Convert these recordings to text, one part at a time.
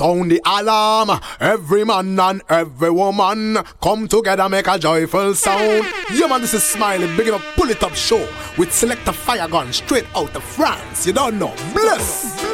Sound the alarm. Every man and every woman come together, make a joyful sound. Yeah, man, this is Smiley, big up, pull it up show with Selector Fire Gun straight out of France. You don't know. Bless.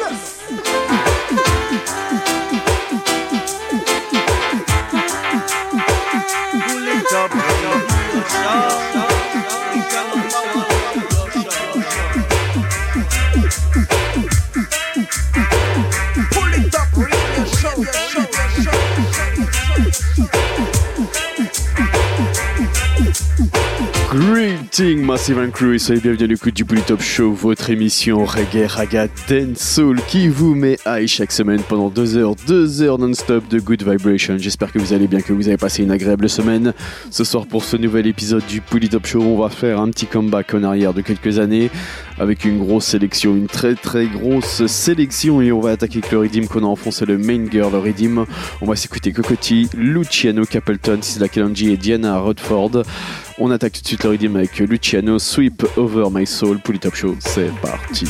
Greeting Massive and Crew soyez bienvenus à l'écoute du Bully Top Show, votre émission reggae, raga, dance soul qui vous met high chaque semaine pendant deux heures, deux heures non-stop de good vibration. J'espère que vous allez bien, que vous avez passé une agréable semaine. Ce soir pour ce nouvel épisode du Bully Top Show, on va faire un petit comeback en arrière de quelques années avec une grosse sélection, une très très grosse sélection et on va attaquer avec le Redeem qu'on a enfoncé le main girl Redeem. On va s'écouter Cocotti, Luciano Capleton, Sisla Kalanji et Diana Rodford. On attaque tout de suite le Redeem avec Luciano, Sweep Over My Soul, pour Top Show, c'est parti.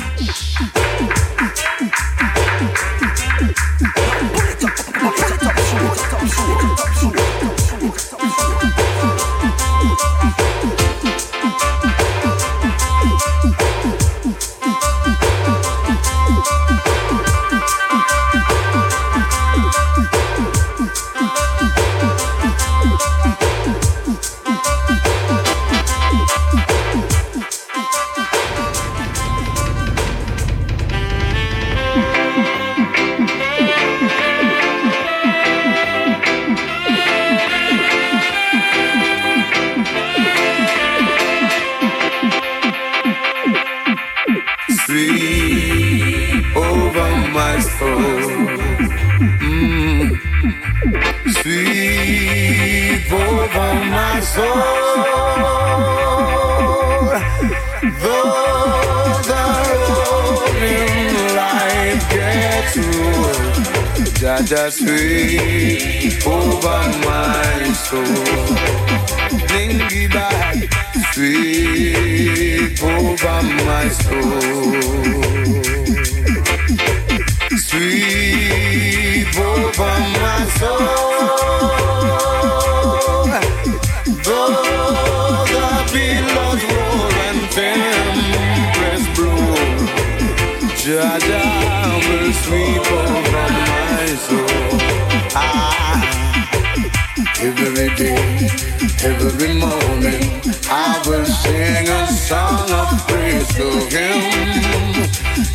Jaja sweep over my soul. Lingy back, sweep over my soul. Every morning, I will sing a song of praise to Him.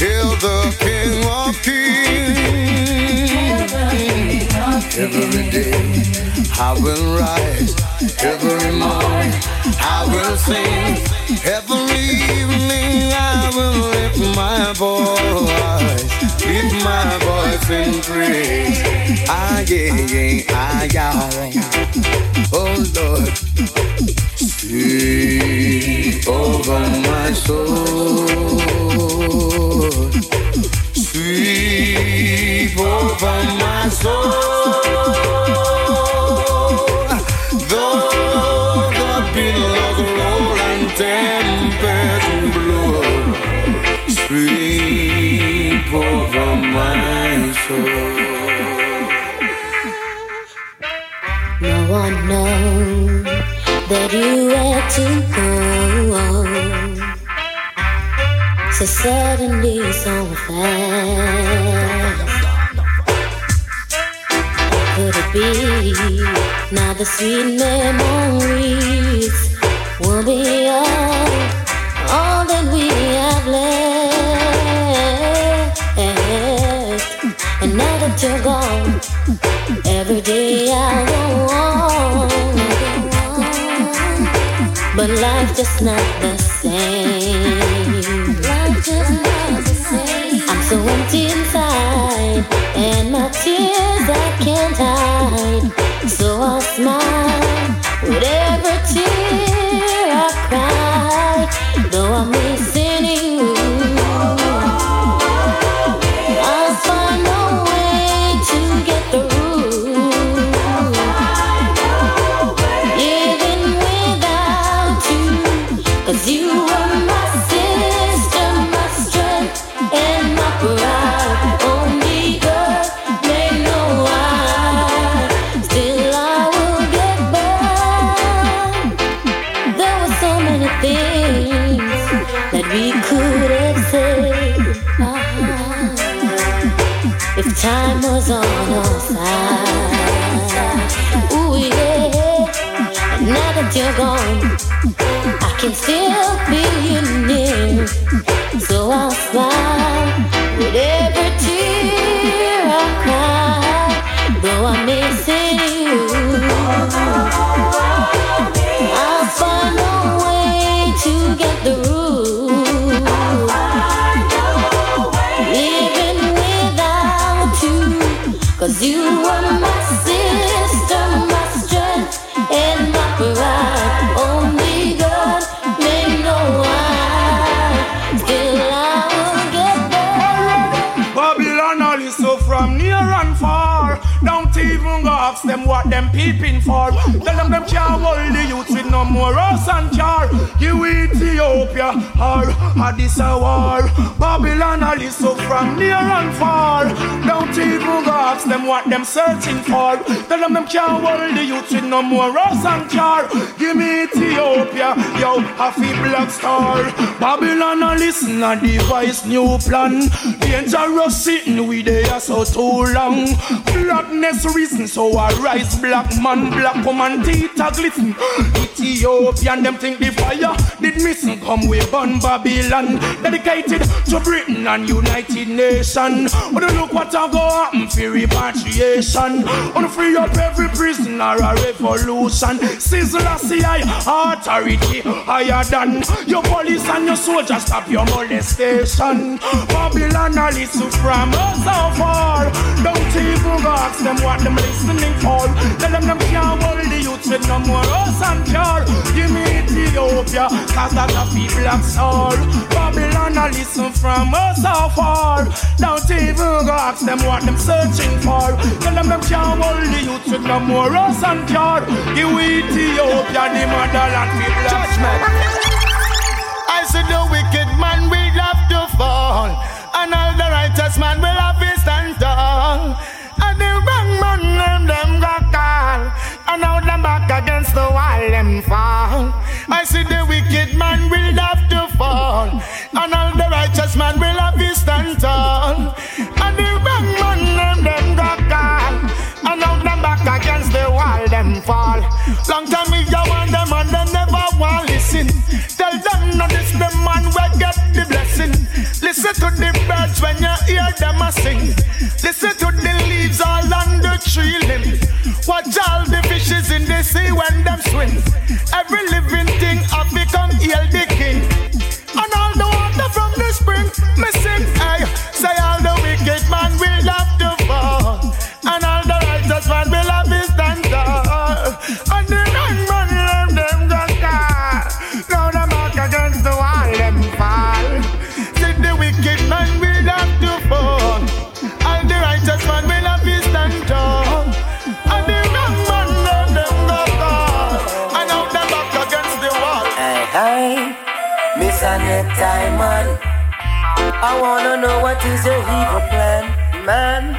Hail the King of Kings. Every day, I will rise. Every morning, I will sing. Every evening, I will lift my voice. Lift my voice in praise. Ah, yeah, yeah, ah, yeah. Oh, Lord. Sweep over my soul. Sweep over my soul. No one knows that you had to go so suddenly, so fast. Could it be now the sweet memories will be all, you're gone, every day I go on, but life's just not the Ethiopia or Addis a war. Babylon is so from near and far. Don't even go ask them what them searching for. Tell them them can't hold the youth with no more us and jar. Give me Ethiopia, yo, happy black star. Babylon all listen a device new plan. Dangerous sitting we there so too long. Blackness reason so I rise black man, black woman teeth a glisten. Ethiopian them think the fire missing come we burn Babylon. Dedicated to Britain and United Nations. Wanna look what I go happen for repatriation. Wanna free up every prisoner a revolution. Sizzle a CI authority higher than your police and your soldiers stop your molestation. Babylon a listen from us so far. Don't even ask them what them listening for. Tell them them can't hold the with no more us and pure. Give me Ethiopia, cause that a people of soul. Babylon a listen from us so far. Don't even go ask them what them searching for. Tell them them can't hold the youth with no more us and pure. Give Ethiopia the motherland people of Judgment. I said the wicked man will have to fall, and all the righteous man will the wall them fall. I see the wicked man will have to fall, and all the righteous man will have to stand tall. And the wrong man them them got call, and now them back against the wall them fall. Long time me you want them and they never want listen. Tell them no this the man will get the blessing. Listen to the birds when you hear them a sing. Listen to the leaves all on the tree limb. Watch all sea when them swim. Every living thing have become hail I wanna know what is your evil plan, man.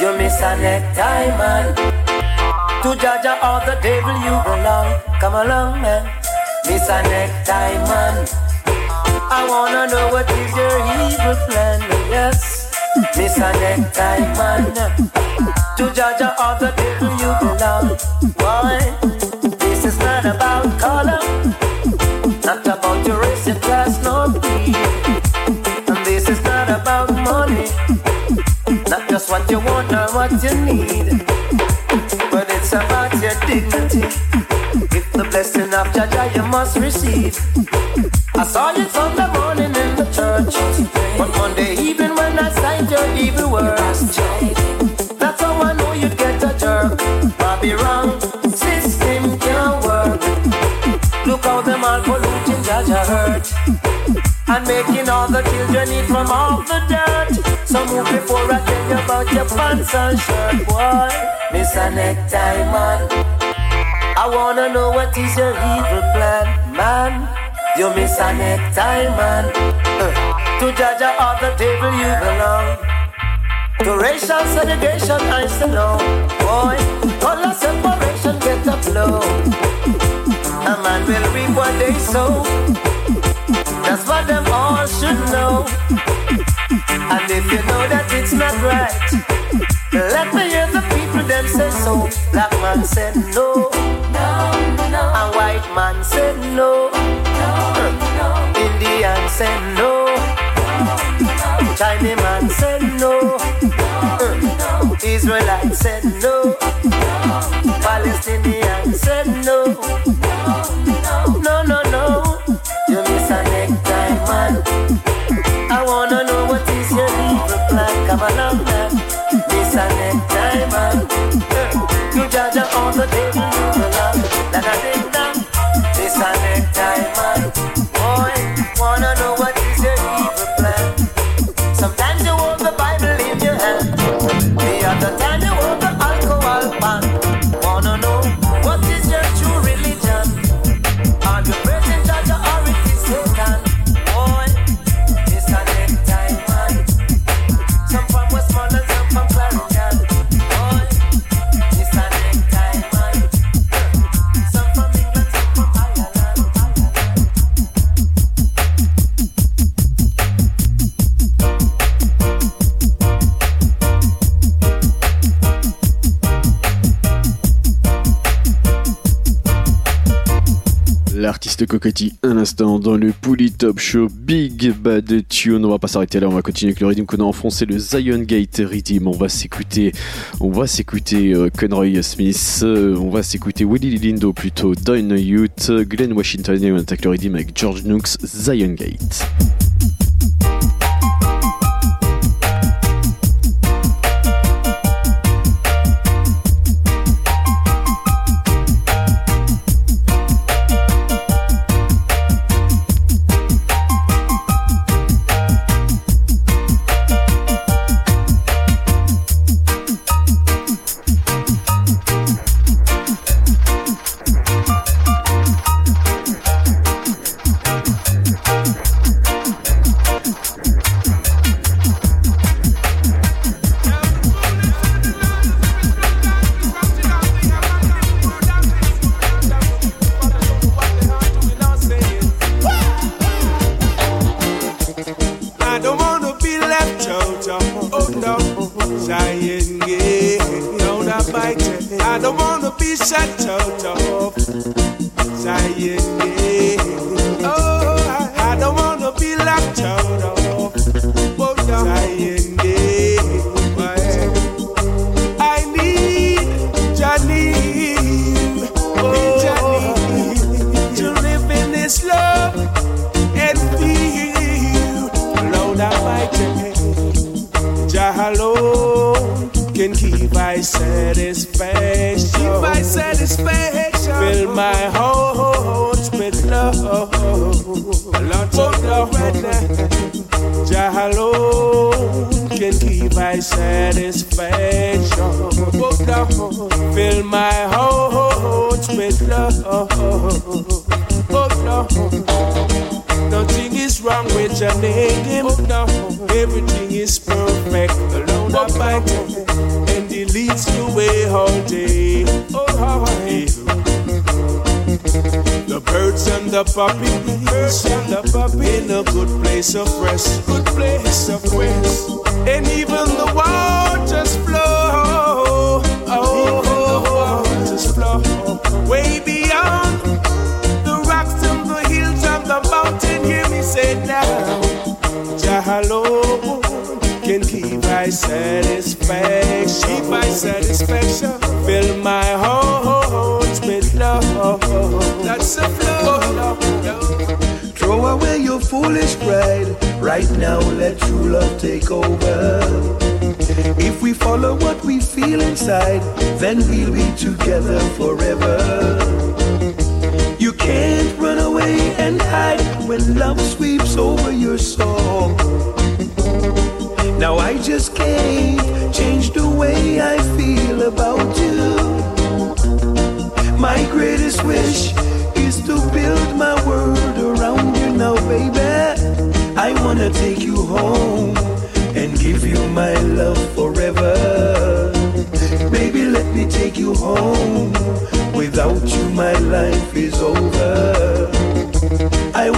You miss Annette man. To judge all the devil you belong. Come along, man. Miss Annette man. I wanna know what is your evil plan, yes. Miss Annette man. To judge all the devil you belong. Boy, this is not about color. Not about you want or what you need. But it's about your dignity. If the blessing of Jaja you must receive. I saw you Sunday morning in the church. But Monday evening when I signed your evil words. That's how I know you'd get a jerk. Bobby wrong, system can't work. Look how them all polluting Jaja hurt And making all the children eat from all the dirt So move before I tell about your pants and shirt Boy, Miss a necktie man I wanna know what is your evil plan Man, you miss a necktie man Uh, To Jaja all the table you belong to racial segregation, I say no. Boy, color separation, get a flow. A man will reap what they sow. That's what them all should know. And if you know that it's not right, let me hear the people them say so. Black man said no, no, no. A white man said no, no, no. Indian said no, no, no. Chinese man said no, no, no. Israelite said no, no, no. Palestinian said no. Cocotti un instant dans le Pouli Top Show Big Bad Tune. On va pas s'arrêter là, on va continuer avec le rythme qu'on a enfoncé, le Zion Gate Rhythm. On va s'écouter, on va s'écouter euh, Conroy Smith, euh, on va s'écouter Willie Lindo plutôt, Don Youth, Glenn Washington et on attaque le rythme avec George Nooks, Zion Gate.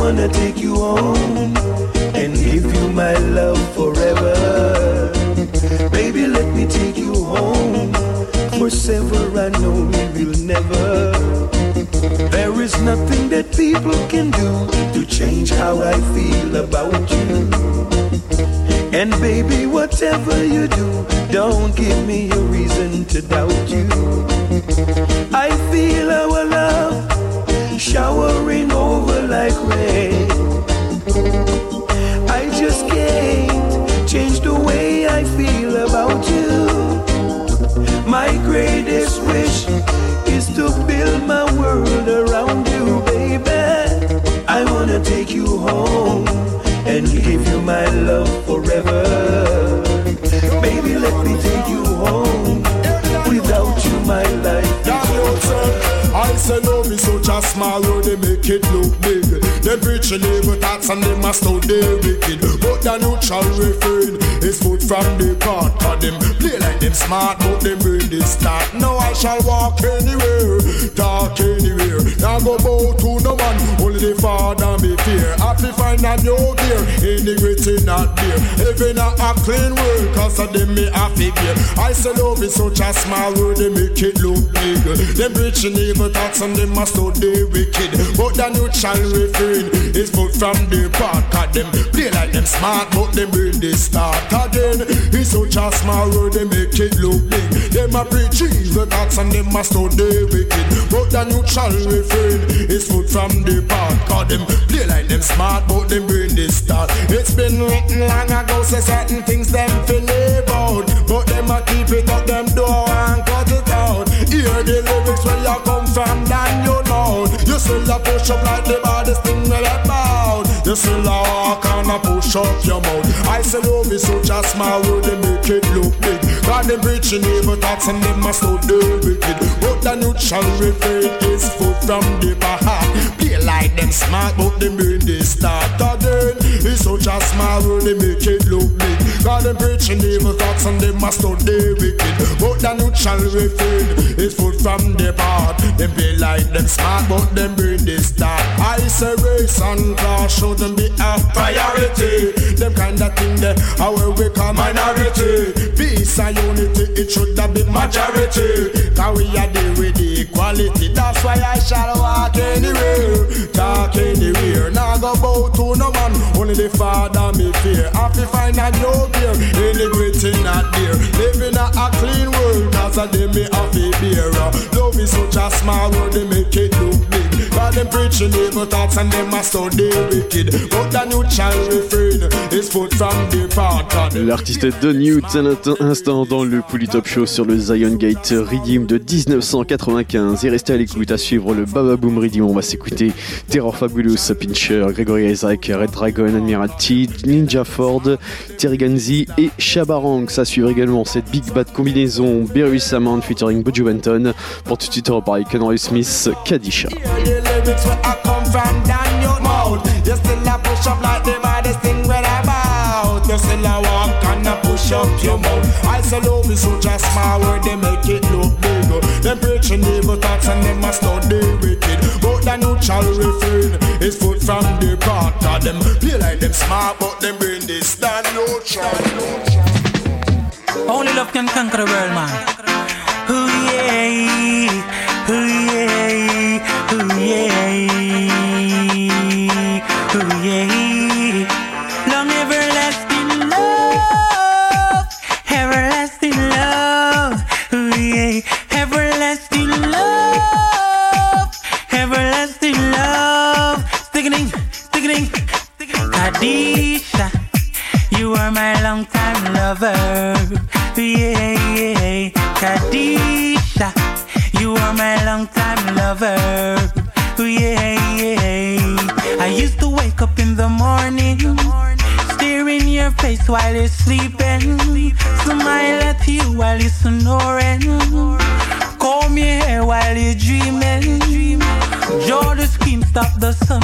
wanna take you home and give you my love forever. Baby, let me take you home. Forever, I know we will never. There is nothing that people can do to change how I feel about you. And baby, whatever you do, don't give me a reason to doubt you. I feel our love showering like rain. I just can't change the way I feel about you. My greatest wish is to build my world around you, baby. I wanna take you home and give you my love forever. Make it look big. They preach and evil thoughts and they must out they wicked. But the neutral refrain is food from the part. Cause them play like them smart, but them brain they start. Now I shall walk anywhere, talk anywhere. Now go bow to no man, only the Father me fear. Happy find a new gear, integrity not there. Living a, a clean world, cause of them me happy beer. I say love is such a small world, they make it look big. Them preaching evil thoughts and them must out they wicked. But the neutral refrain is put from the part. Cause them play like them smart, but them brain they start again. It's such a small world, they make it look big. Them a preach evil thoughts and them out they wicked. But the neutral refrain is put from the part. Cause them play like them smart, but them brain they start. It's been written long ago, say certain things them feel about. But them a keep it up them door and cut it out. Hear the lyrics where you come from. You still a push up like the baddest thing well about. You still a walk and a push up your mouth. I say love is such a small world, they make it look big. God them preaching evil thoughts and them must out the wicked. But the neutral refrain is food from the heart. Play like them smart, but them brain they start again. It's such a small world, they make it look big. God them preaching evil thoughts and them must out the wicked. But the neutral refrain is food from the heart. Them play like them smart, but them brain they start. I say race and class shouldn't be a priority. Them kind of thing there, how we call minority. Peace and unity, it should have been majority. Cause we are there with equality. That's why I shall walk anywhere, talk anywhere. Now go bow to no man, only the Father me fear. Have to find a new beer, integrating not there. Living a, a clean world, cause of them me have a beer. Uh, love is such a small world, they make it look big. Cause them preaching evil thoughts and them must out they wicked. But the neutral refrain is put from the part of them. L'artiste Don Youth à l'instant- instant dans le Polytop Show sur le Zion Gate Redeem de 1995. Et restez à l'écoute à suivre le Baba Boom Redeem. On va s'écouter Terror Fabulous, Pincher, Gregory Isaac, Red Dragon, Admiralty, Ninja Ford, Terry Ganzi et Shabarang. Ça suivre également cette Big Bad combinaison Barry Samand featuring Buju Benton. Pour tout de suite, on Smith, Kadisha. Lyrics where I come from down your mouth. You still a push up like the baddest thing where about. You still a walk and a push up your mouth. I say love is such a small word, they make it look big. Them preaching evil thoughts and them not they wicked. But the neutral refrain is food from the part of them. Feel like them smart, but them brain they stand neutral. Only love can conquer the world, man. Ooh yeah, ooh yeah, yeah, while you're sleeping, smile at you while you're snoring, comb your hair while you're dreaming. Draw the screen, stop the sun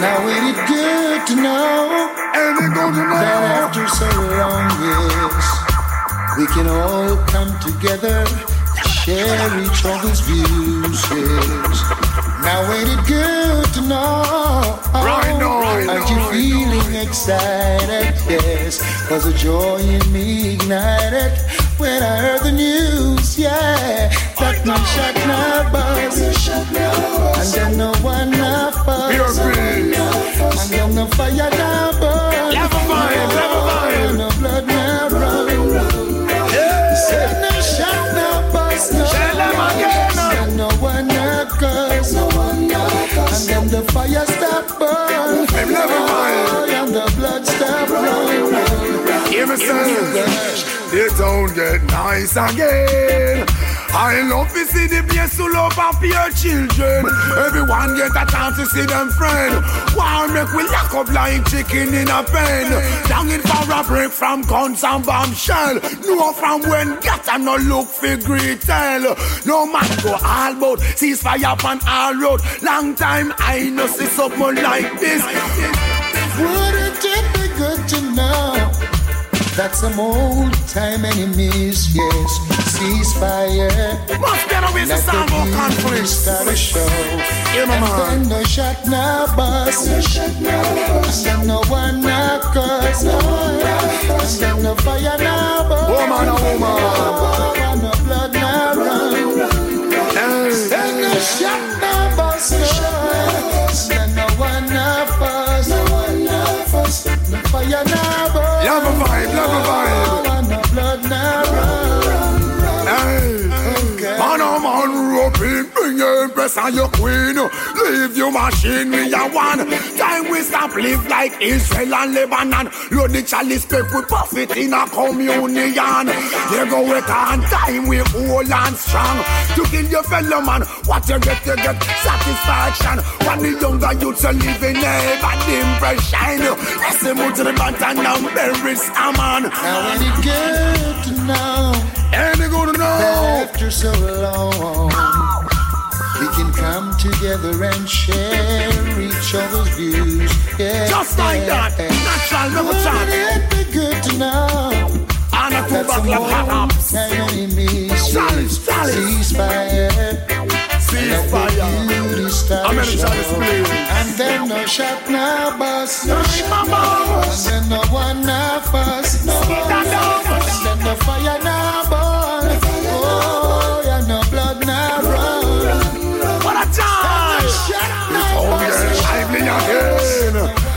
Now ain't it good to know And they go to that after so long years we can all come together, share each other's views. Now ain't it good to know? Right now, right oh, Aren't now, you right feeling excited? Yes, cause the joy in me ignited when I heard the news. Yeah, that man shot my buzz, and then no one now Pure fuss. breeze. And then the fire now burn. Level vibe, level vibe. And the blood now run. Said no shot, no bust, no Tell them again. And no one now cause. And then the fire stop burn. Hey, level vibe. And the blood stop run. Hear me say, the town get nice again. I love to see the place full of happy children. Everyone get a chance to see them friend. Why make we lock up like chicken in a pen? Longing for a break from guns and bombshell. No from when get and no look for great tell. No man go all about ceasefire on all road. Long time I no see something like this. Wouldn't it be good to know that some old time enemies, yes, ceasefire. Must get away to Let solve our the conflict. start a show. Yeah, my And man. no shot, no bus. And then no one, no cause. And then no fire, no burn. Woman, oh, woman. And no blood, no run. And no shot, no bus. And no one, no fuss. No fire, no burn. Love a vibe, love a vibe. Bring your empress and your queen. Leave your machine, we are one. Time we stop live like Israel and Lebanon. Load the chalice, take we profit in a communion. There go with on time, we hold and strong. To kill your fellow man, what you get, you get satisfaction. When the younger youths are living a bad impression. Listen to the button now, bury a man. Now ain't it good to know And they gonna know. after so long we can come together and share each other's views? Yeah, Just like that. Natural, never chat. Wouldn't it be good to know And a two that some bottle of hot old ups. time enemies Chalice, chalice. ceasefire? Ceasefire. I'm in show. And then no shot, no bus. No shit, mama. And then no one, no fuss. No Stand up. And then no fire, no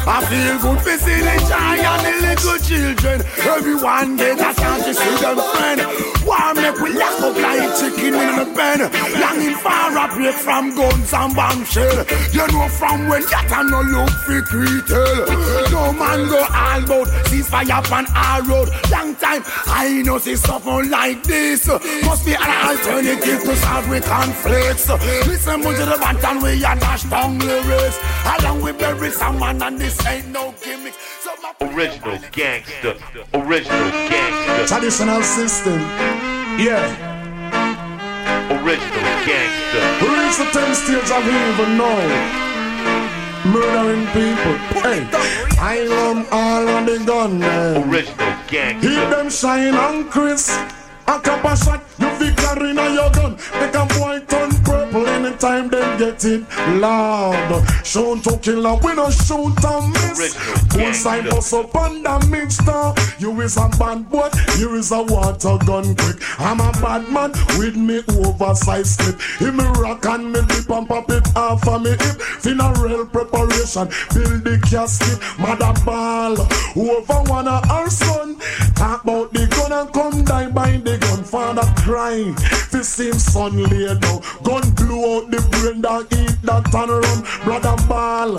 I feel good for see the giant and the little children. Everyone get a chance to see them friend. Why make we lock up like chicken in the pen? Longing far up here from guns and bombshell. You know from when that I no look for retail. No man go all about ceasefire on our road. Long time I know see something like this. Must be an alternative to solve with conflicts. Listen to the bantan we are dash down lyrics. Along with bury someone and this ain't no gimmick. So Original gangster. Original gangster. Traditional system. Yeah. Original gangster. Reach the 10 stage of even now. Murdering people. Hey, I love all of the gunmen. Original gangster. Keep them shine on Chris. A couple shot, you victory in your gun. Make a boy turn purple anytime they get it loud. Shoot to kill we no shoot and miss. One side bust up on the mixture. You is a bad boy, you is a water gun quick. I'm a bad man with me oversized slip. Him me rock and me dip and pop it off of me hip. Funeral preparation, build the casket. Mother ball, whoever wanna our son. Talk about the gun and come die by the gun. Father crying, the same son lay down. Gun blew out the brain that eat that and run. Brother ball,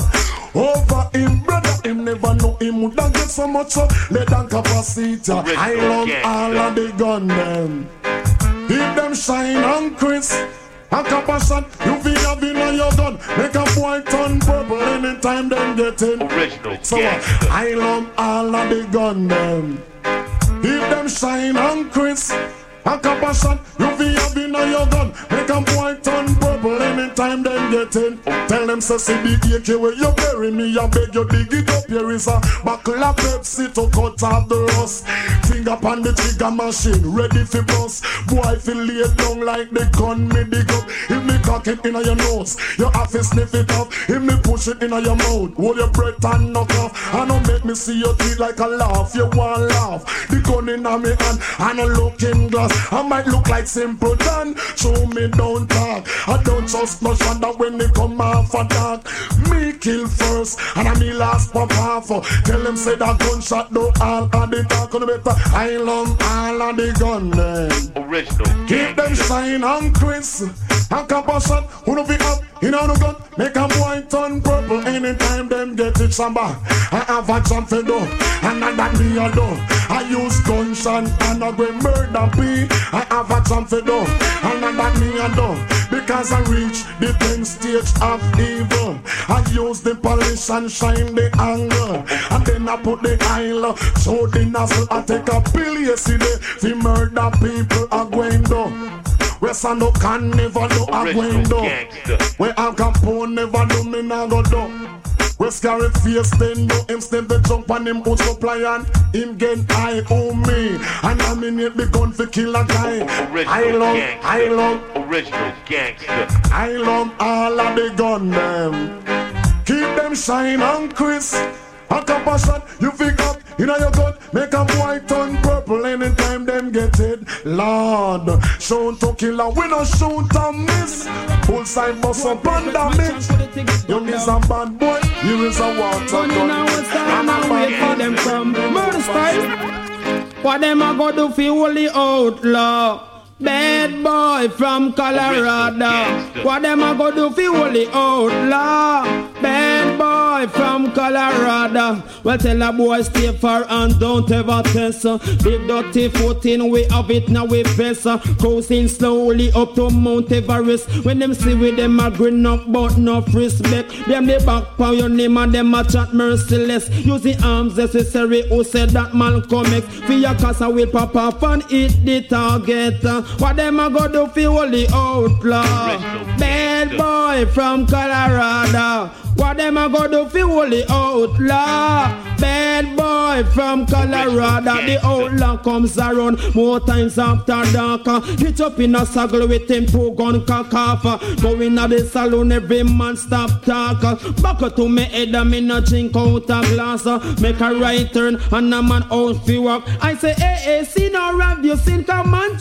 over him, brother him never know him woulda get so much lead and capacity. I love all of the gun them. Keep them shine on Chris. A couple shot, you feel have in on your gun. Make a boy turn purple anytime them get in. Original So uh, I love all of the gun them. Keep them shine on Chris. A couple shot, you feel have in on your gun. Make a boy turn purple anytime them get in. Tell them say see the AK where you bury me. I beg you dig it up. Here is a buckle of Pepsi to cut off the rust. Finger upon the trigger machine, ready for bust. Boy feel lay down like the gun me dig up. If me cock it in your nose, you have to sniff it up. If me push it in your mouth, hold your breath and knock off. I don't make me see your teeth like a laugh. You want laugh. The gun in me hand and a looking glass. I might look like simple Dan. Show me don't talk. I don't trust no shonder when they come off a dark. Me kill first and I me last pop off. Tell them say that gunshot do all of the talk on the better. I love all of the gun. Original Keep them shine on Chris. A couple shot, who no pick up, you know no gun. Make a boy turn purple anytime them get it samba. I have a jump for and not that me a do. I use gunshot and I go murder be. I have a jump for and not that me a do. Because I reach the 10 stage of evil. I use the polish and shine the angle. And then I put the aisle, show the nozzle. I take a pill yesterday. The murder people are going down. We stand up can never do a going do. We Al Capone never do me nah go do. We scary face then do him step the jump and him put supply and him get high on me. And I mean it the gun for kill a guy. I love, I love, Original gangster. I love all of the gun them. Keep them shine on Chris. A couple shot, you pick up, you know your gun, make a boy turn purple anytime them get it. Lord, shoot to kill a we no shoot and miss. Full side bust up and damage. You miss a bad boy, you is a water gun. I'm a for them from murder style. What them a go do fi holy outlaw? Bad boy from Colorado. What them a go do fi holy outlaw? Bad boy from Colorado. Well tell a boy stay far and don't ever test. Big dirty footing we have it now we uh. Cruising slowly up to Mount Everest. When them see with them a grin up but no respect. Them the back pound your name and them a chat merciless. Using arms necessary who said that Malcolm X. For your casa will pop up and hit the target. What them a go do fi holy outlaw? Bad boy from Colorado. What them a go do fi holy outlaw? Bad boy from Colorado. The outlaw comes around more times after dark. Hit up in a saddle with him two gun cock off. Go in a the saloon, every man stop talk. Back to me head, and me no drink out a glass. Make a right turn and a man out fi walk. I say, hey, hey, see no rap, you sing come on.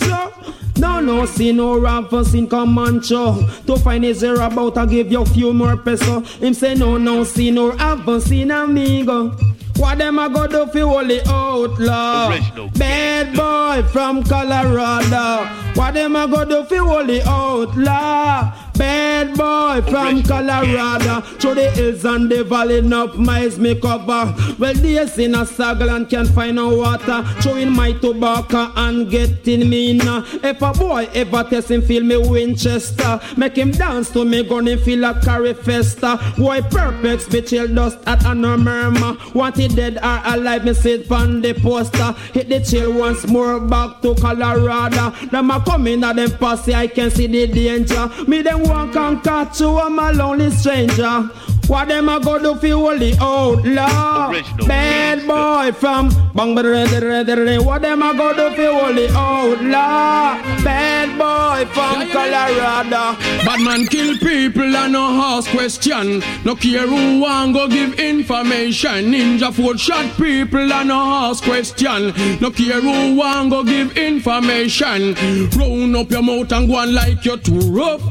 No, no, see no raffle, sin Comancho. To find his ear about, I give you few more peso. Him say no, no, see no raffle, sin amigo. What them a go do fi holy outlaw? Bad boy from Colorado. What them a go do fi holy outlaw? Bad boy from Colorado. Through the hills and the valley, enough miles me cover. Well, days in a sagal and can't find no water. Throwing my tobacco and getting me now. If a boy ever test him, feel me Winchester. Make him dance to me, gonna feel a carry festa. Boy, perfect, be chill dust at a no murmur. Want it dead or alive, me sit on the poster. Hit the chill once more, back to Colorado. Them a coming at them posse, I can see the danger. Me them want can catch you, I'm a lonely stranger. What them a go do fi holy outlaw? Bad boy from bang. What them a go do fi holy outlaw? Bad boy from Colorado. Bad man kill people and no ask question. No care who want go give information. Ninja foot shot people and no ask question. No care who want go give information. Round up your mouth and go on like you're too rough.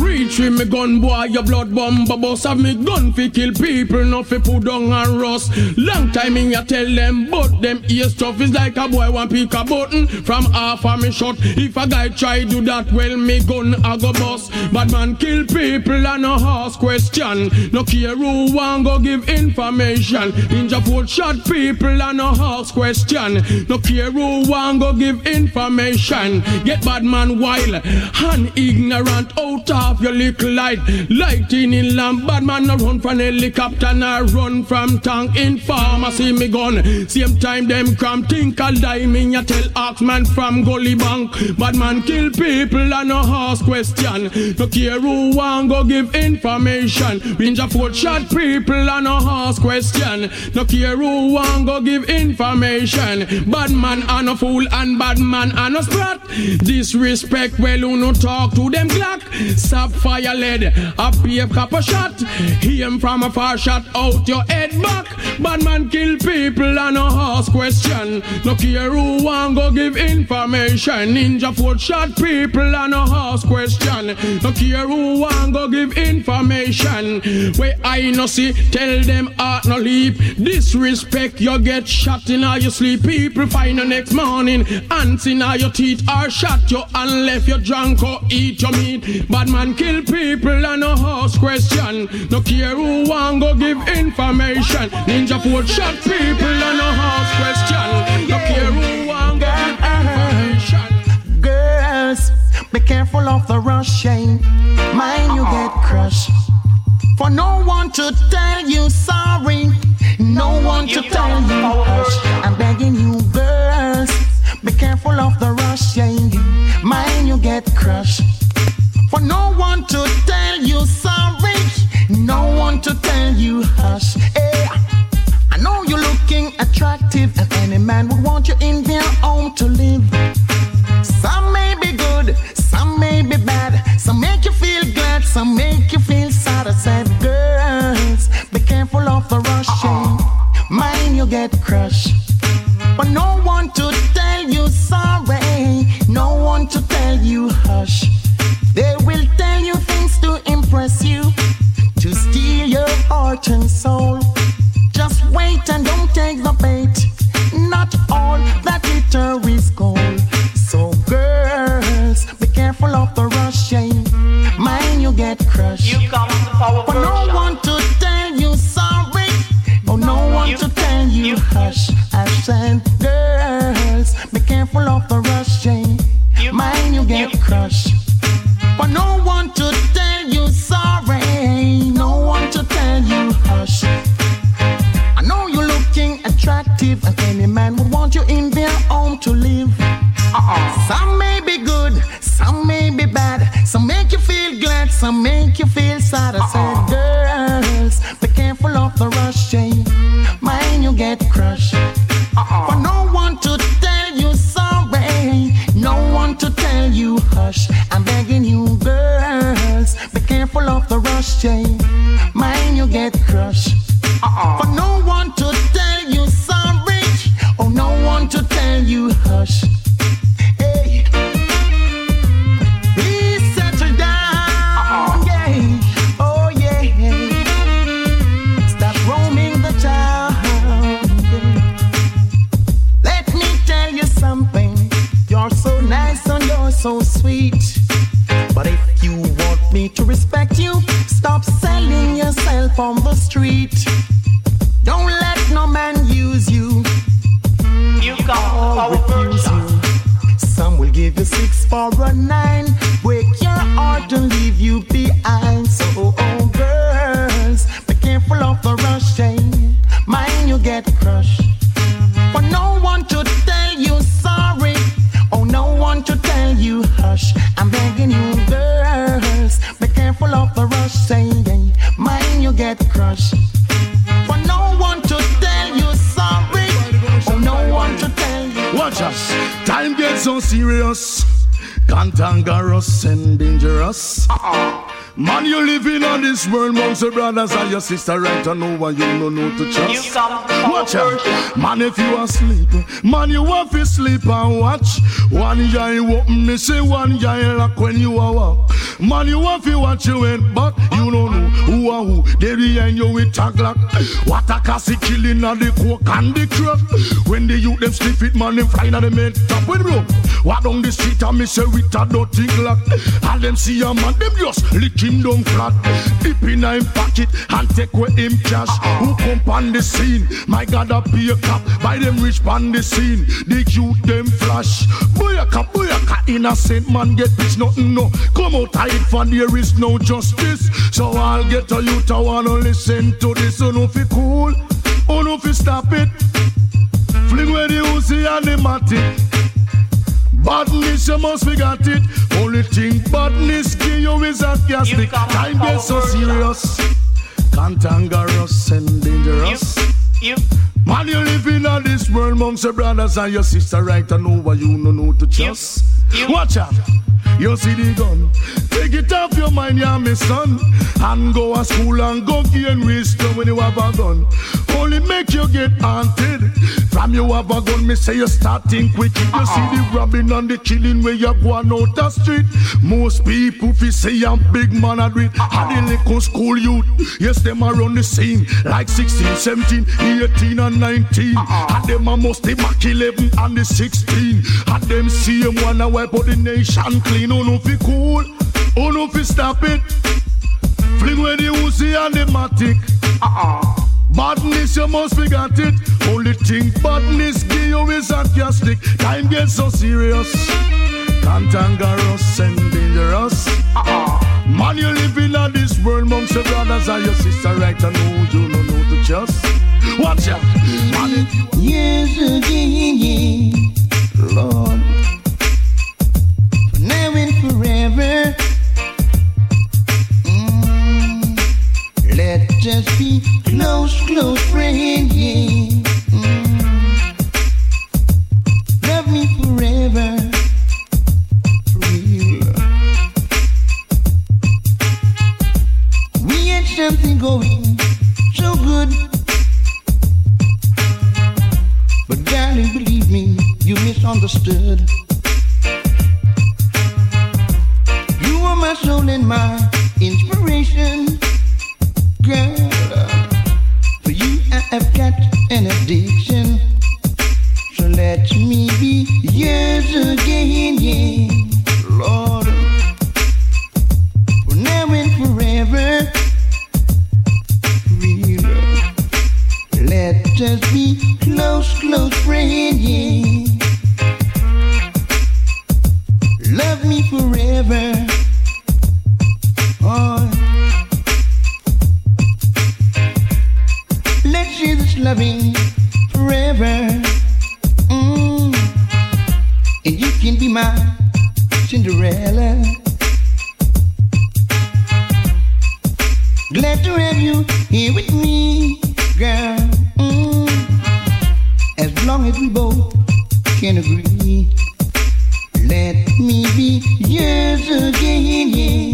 Reach with me gun boy, your blood bomb bust have me gun fi kill people, no fi put down and rust. Long time in ya tell them, but them ear stuff is like a boy want pick a button from half of me shot. If a guy try do that, well me gun I go bust. Bad man kill people and no ask question. No care who want go give information. Ninja foot shot people and no ask question. No care who want go give information. Get bad man wild and ignorant out of your little light. Lighting in lamp, bad man no run from helicopter, no run from tank. In pharmacy me gun. Same time them cram think I'll die. Me ya tell Oxman from Gully Bank. Bad man kill people and no ask question. No care who want go give information. Ninja foot shot people and no ask question. No care who want go give information. Bad man and a fool and bad man and a sprat. Disrespect well who no talk to them Glock. Sapphire lead, a pave copper shot. Aim from a far shot out your head back. Bad man kill people and no ask question. No care who want go give information. Ninja foot shot people and no ask question. No care who want go give information. Where I no see, tell them art no leap. Disrespect you get shot in all your sleep. People find the next morning. Ants in all your teeth are shot you and left you drunk or eat your meat. Bad man kill people and no ask question. No care who want go give information. Ninja foot shot people and no ask question. No care who want go give information. Girls, be careful of the rushing. Mind you get crushed. For no one to tell you sorry. No one to tell you hush. I'm begging you, girls. Be careful of the rushing. Mind you get crushed. For no one to tell you sorry. No one to tell you hush. Hey, I know you're looking attractive, and any man would want you in their home to live. Some may be good, some may be bad. Some make you feel glad, some make you feel sad. I said, girls, be careful of the rushing. Mind you get crushed. But no one to tell you sorry, no one to tell you hush. And soul. Just wait and don't take the bait. Not all that glitter is gold. So, girls, be careful of the rushing. Eh? Mind you get crushed. You come For no one to tell you sorry. Oh, no one to tell you hush. I said, sister, right? I know why you don't know to trust. Watch out, man. If you asleep, man, you have to sleep and watch. One eye open, me say one eye lock when you are walk. Man, you have to watch you went back. You don't know who are who. They behind you with tag lock. What a cassie killing of the coke and the crack. When the youth them sniff it, man, them flying at the main top with bro. Walk down the street and me say with a dirty glock. All them see a man, them just lick him down flat. Dip in him pocket and take away him cash. Who come on the scene? My God, a be a cop. By them rich on the scene. The cute them flash. Boyaka, boyaka, innocent man get pitch nothing no. Come out hide for there is no justice. So I'll get a youth I wanna listen to this. Oh no fi cool, oh no fi stop it. Fling where the Uzi and the matic. Badness, you must forget it. Only thing badness give you is a gastic. Time gets so serious, cantankerous and dangerous. you Man, you live in all this world amongst your brothers and your sister, right? I know why you no know to trust. Watch out. You see the gun, take it off your mind, yeah, my son. And go to school and go gain wisdom when you have a gun. Only make you get haunted. From you have a gun, me say you start think wicked. You uh-uh. see the robbing and the killing where you go on out the street. Most people fi say I'm big man at it. Uh-uh. Had the little school youth, yes, them are on the scene. Like 16, 17, 18 and 19. Uh-uh. Had them a must the Mac 11 and the 16. Had them same one a wipe out the nation clean. Oh no fi cool, oh no fi stop it. Fling where the Uzi and the Matic. Badness, you must forget it. Only thing badness give you is sarcastic. Time gets so serious, cantankerous and dangerous. ah Man, you live in a this world amongst your brothers and your sister, right? I know you don't know to just watch out. Man, if you Yes, again, yeah. Lord. Mm. Let us be close, close friend, yeah. Mm. Love me forever. For real. We had something going so good. But darling, believe me, you misunderstood. Are my soul and my inspiration, girl. For you, I have got an addiction. So let me be yours again, yeah, Lord. For now and forever, real. Let us be close, close friend, yeah. Love me forever. Mm. can be my Cinderella. Glad to have you here with me, girl. Mm. As long as we both can agree. Let me be yours again, yeah.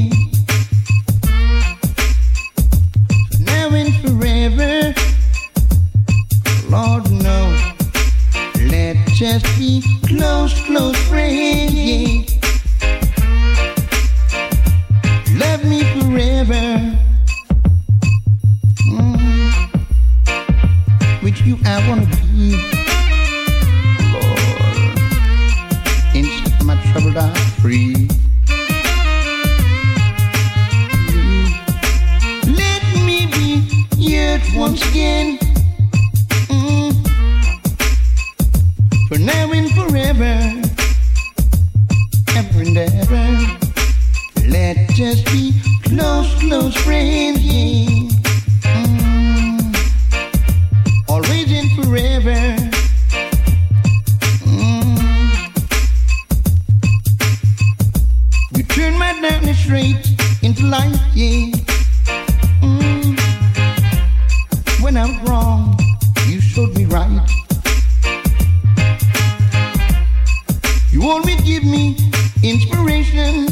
Always give me inspiration.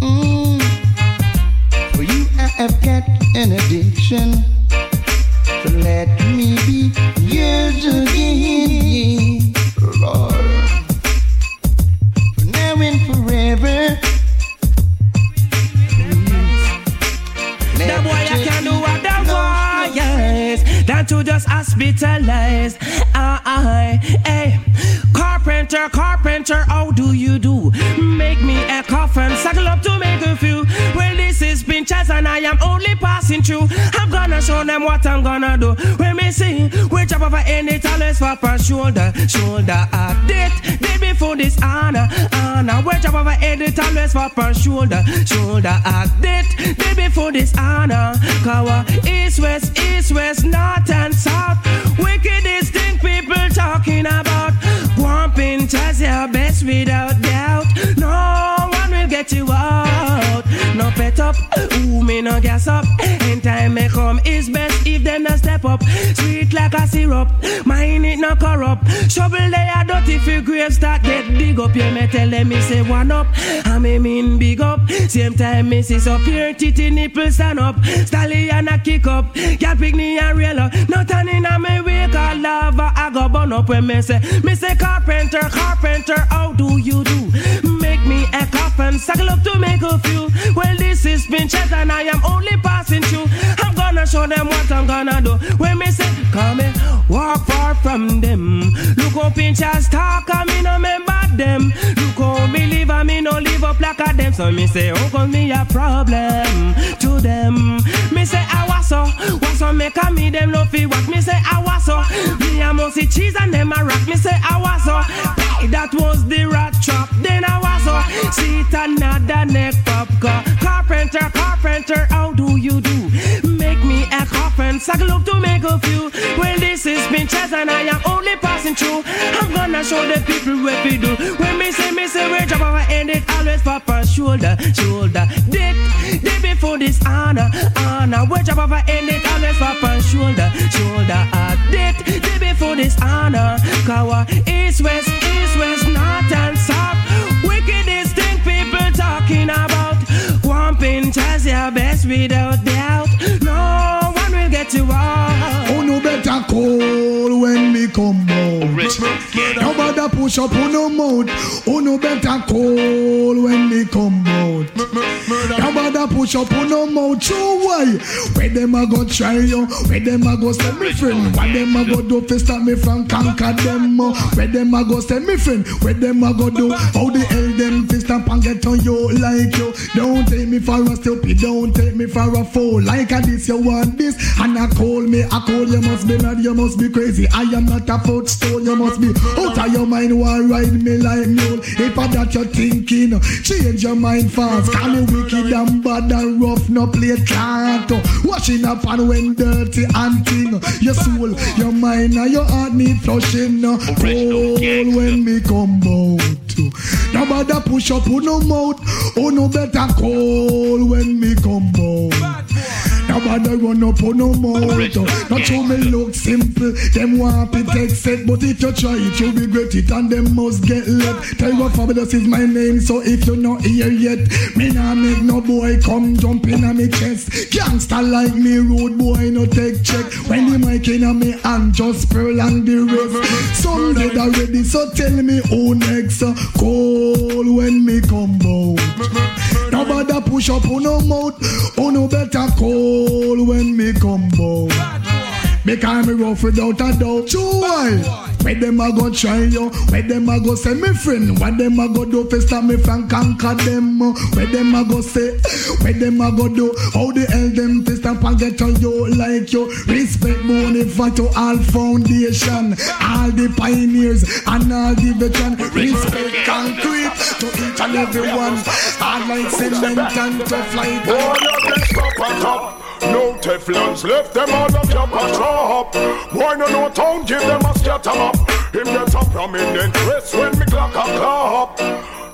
Mm. For you, I have got an addiction. Gonna show them what I'm gonna do. When me see, which up of a end it always for per shoulder Shoulder a date, date before this honor Honor, which up of a end it always for per shoulder Shoulder a date, date before this honor Kawa, east, west, east, west, north and south. Wickedest thing people talking about. One Pinchers your best without doubt. No one will get you out. No pet up, no gas up. In time may come is best if them not step up. Sweet like a syrup, mine it no corrupt. Shovel they are dirty for grave start get dig up. Yeah me tell them me say one up. I me mean big up. Same time me see so pure titty nipple stand up. Stallion a kick up. Girl pick me and rail up. Nothing in a me wake a lava I go burn up when me say Me say carpenter, carpenter How do you do? Me a coffin to make a few. Well this is Pinchers and I am only passing through. I'm gonna show them what I'm gonna do. When me say come here Walk far from them. Look how Pinchers talk I me no remember them. Look how me live I me no live up like a them. So me say how come me a problem to them? Me say I was so Was so make a me them no feel what? Me say I was so Me a must cheese and them a rock. Me say I was so That was the rat trap. Then I was so See it another neck pop car. Carpenter, carpenter How do you do? Me a coffin to make a few. Well this is Pinchers and I am only passing through I'm gonna show the people what we do. When me say me say we drop our end it always pop our shoulder shoulder. Dick Day before this honor honor. We drop our end it always pop our shoulder shoulder. Ah Dick Day before this honor. Kawa east west east west north and south. Wickedest thing people talking about. One Pinchers your best without doubt get you out Oh, no better when me come out. Nobody push up on no mouth. Oh, no better call when me come out. Nobody push up on no mouth. True way. Where them a go try you? Where them a go send me friend? What them a go do to stop me from conquer them? Where them a go send me friend? Where them a go do? How the hell them fist up and get on you like you? Don't take me for a stupid. Don't take me for a fool. Like a this you want this, and I call me. I call you must be mad. You must be crazy. I am not a footstool. You must be out of your mind. Why ride me like mule? If I that you're thinking, change your mind fast. Call me wicked and bad and rough. No play cart. Washing up and when dirty and thing. Your soul, your mind, and your heart need flushing. Roll when me come out. Nobody push up on no mouth. Oh no better call when me come out. Nobody run up on no mouth. Not show me look simple. Them want to take set, but if you try it, you'll regret it, and them must get left. Tell what fabulous is my name, so if you not here yet, me nah make no boy come jump in on me chest. Gangster like me, road boy no take check. When the mic in on me hand, just pearl and the rest. Some dead already, so tell me who next. Call when me come out. Nobody push up on no mouth. Oh no better call when me come out. Because me rough without a doubt. Joy. Where them a go try you? Where them a go say me friend? What them a go do to stop me from conquer them? Where them a go say? Where them a go do? How the hell them stop and get on you like you? Respect money for to all foundation, all the pioneers and all the veteran. Respect concrete to each and every one. All like cement and tough like and top. No Teflons left them all up and drop. Boy no no town give them a scatter up. Him get a prominent dress when me clock a clap.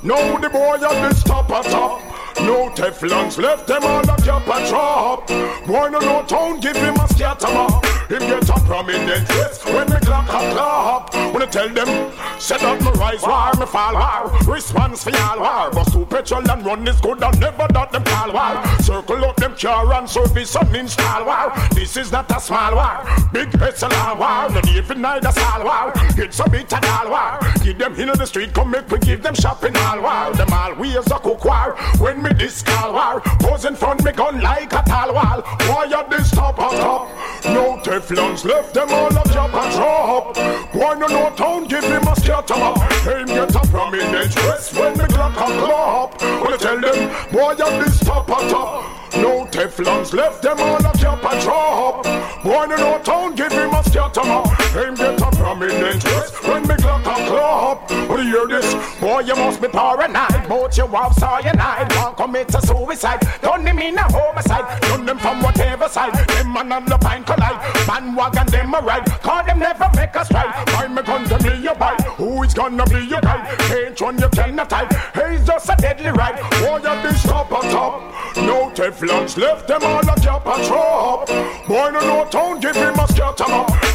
No the boy at the stop and top. No Teflons left them all up and drop. Boy no no town give him a scatter up. Him get a prominent dress when me clock a clap. When I tell them set up me rise war, me fall war. Response for y'all war. Bust two petrol and run is good and never dot them call war. Circle up them car and service and install war. This is not a small war. Big SLR war. Not even neither small war. It's a bit of all war. Give them in the street, come make we give them shopping all war. Them all we a cook war. When me this call war. Pose in front me gun like a tall wall. Why you this top on top? No Teflons left them all up jump and drop. Why no no town give him a scatter up. Him get a prominent dress when me clock a clap. When I tell them, boy you this top on top. No Teflons left them all up jump and drop. Boy no no town give him a scatter up. Him get a prominent dress when me clock a clap. When you hear this, boy you must be paranoid. Both you have cyanide, won't commit to suicide. Don't mean a homicide. Done them from whatever side. Them man and the pine collide. Bandwagon them a ride. Call them never make a strike. Buy me gun to be your bite. Who is gonna be your guide? Can't run you cannot hide. He's just a deadly ride. Boy you this top on top. No Teflons left them all a cap and drop. Boy no no town give him a scatter.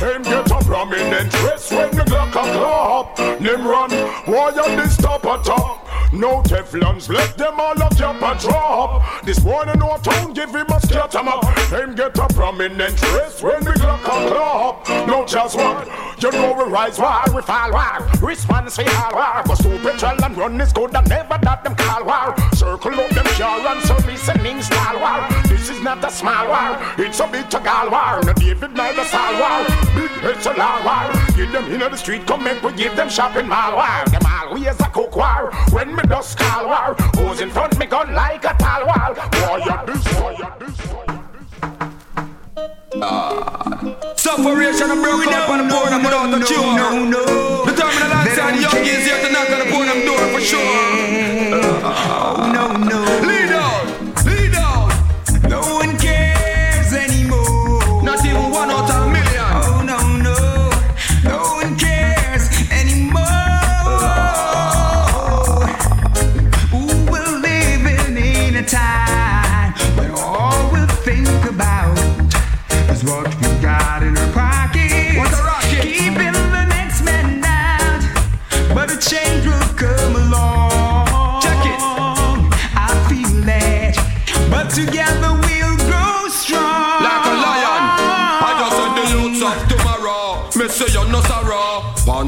Him get a prominent dress when the Glock a clap. Them run. Boy you this top on top. No Teflons let them all a cap and drop. This no no town give him a scatter up. Him get a prominent dress when the Glock a clap. No just one. You know we rise war, we fall war. Response for all war. But two petrol and run is good and never that them call war. Circle up them car and service and install war. This is not a small war. It's a big gal war. No David neither Saul war. Big it's a war. Give them in the street, come make we give them shopping mall war. Them always a cook war. When me dust call war. Who's in front me gun like a tall wall. Boy, you this, boy, you this, boy. Ah. Sufferation and broken up on the board and without a cure. No, no. Determined alongside the young kids here to knock on the board and door for sure. no, no.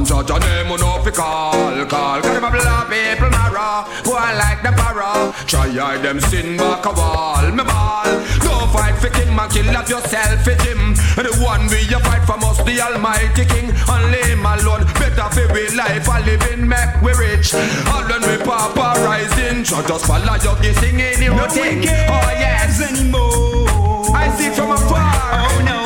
One judge a name no fi call, call. Cause them a blow people marrow. Who I like the barrow. Try hide them sin back a wall. Me ball. Don't fight for king, man. Kill up yourself for him. And the one we you fight from us, the Almighty King. Only him alone. Better for we life a living, make we rich. All when we papa rising, so just follow your singing your No thing. Oh yes. anymore. I see from afar. Oh no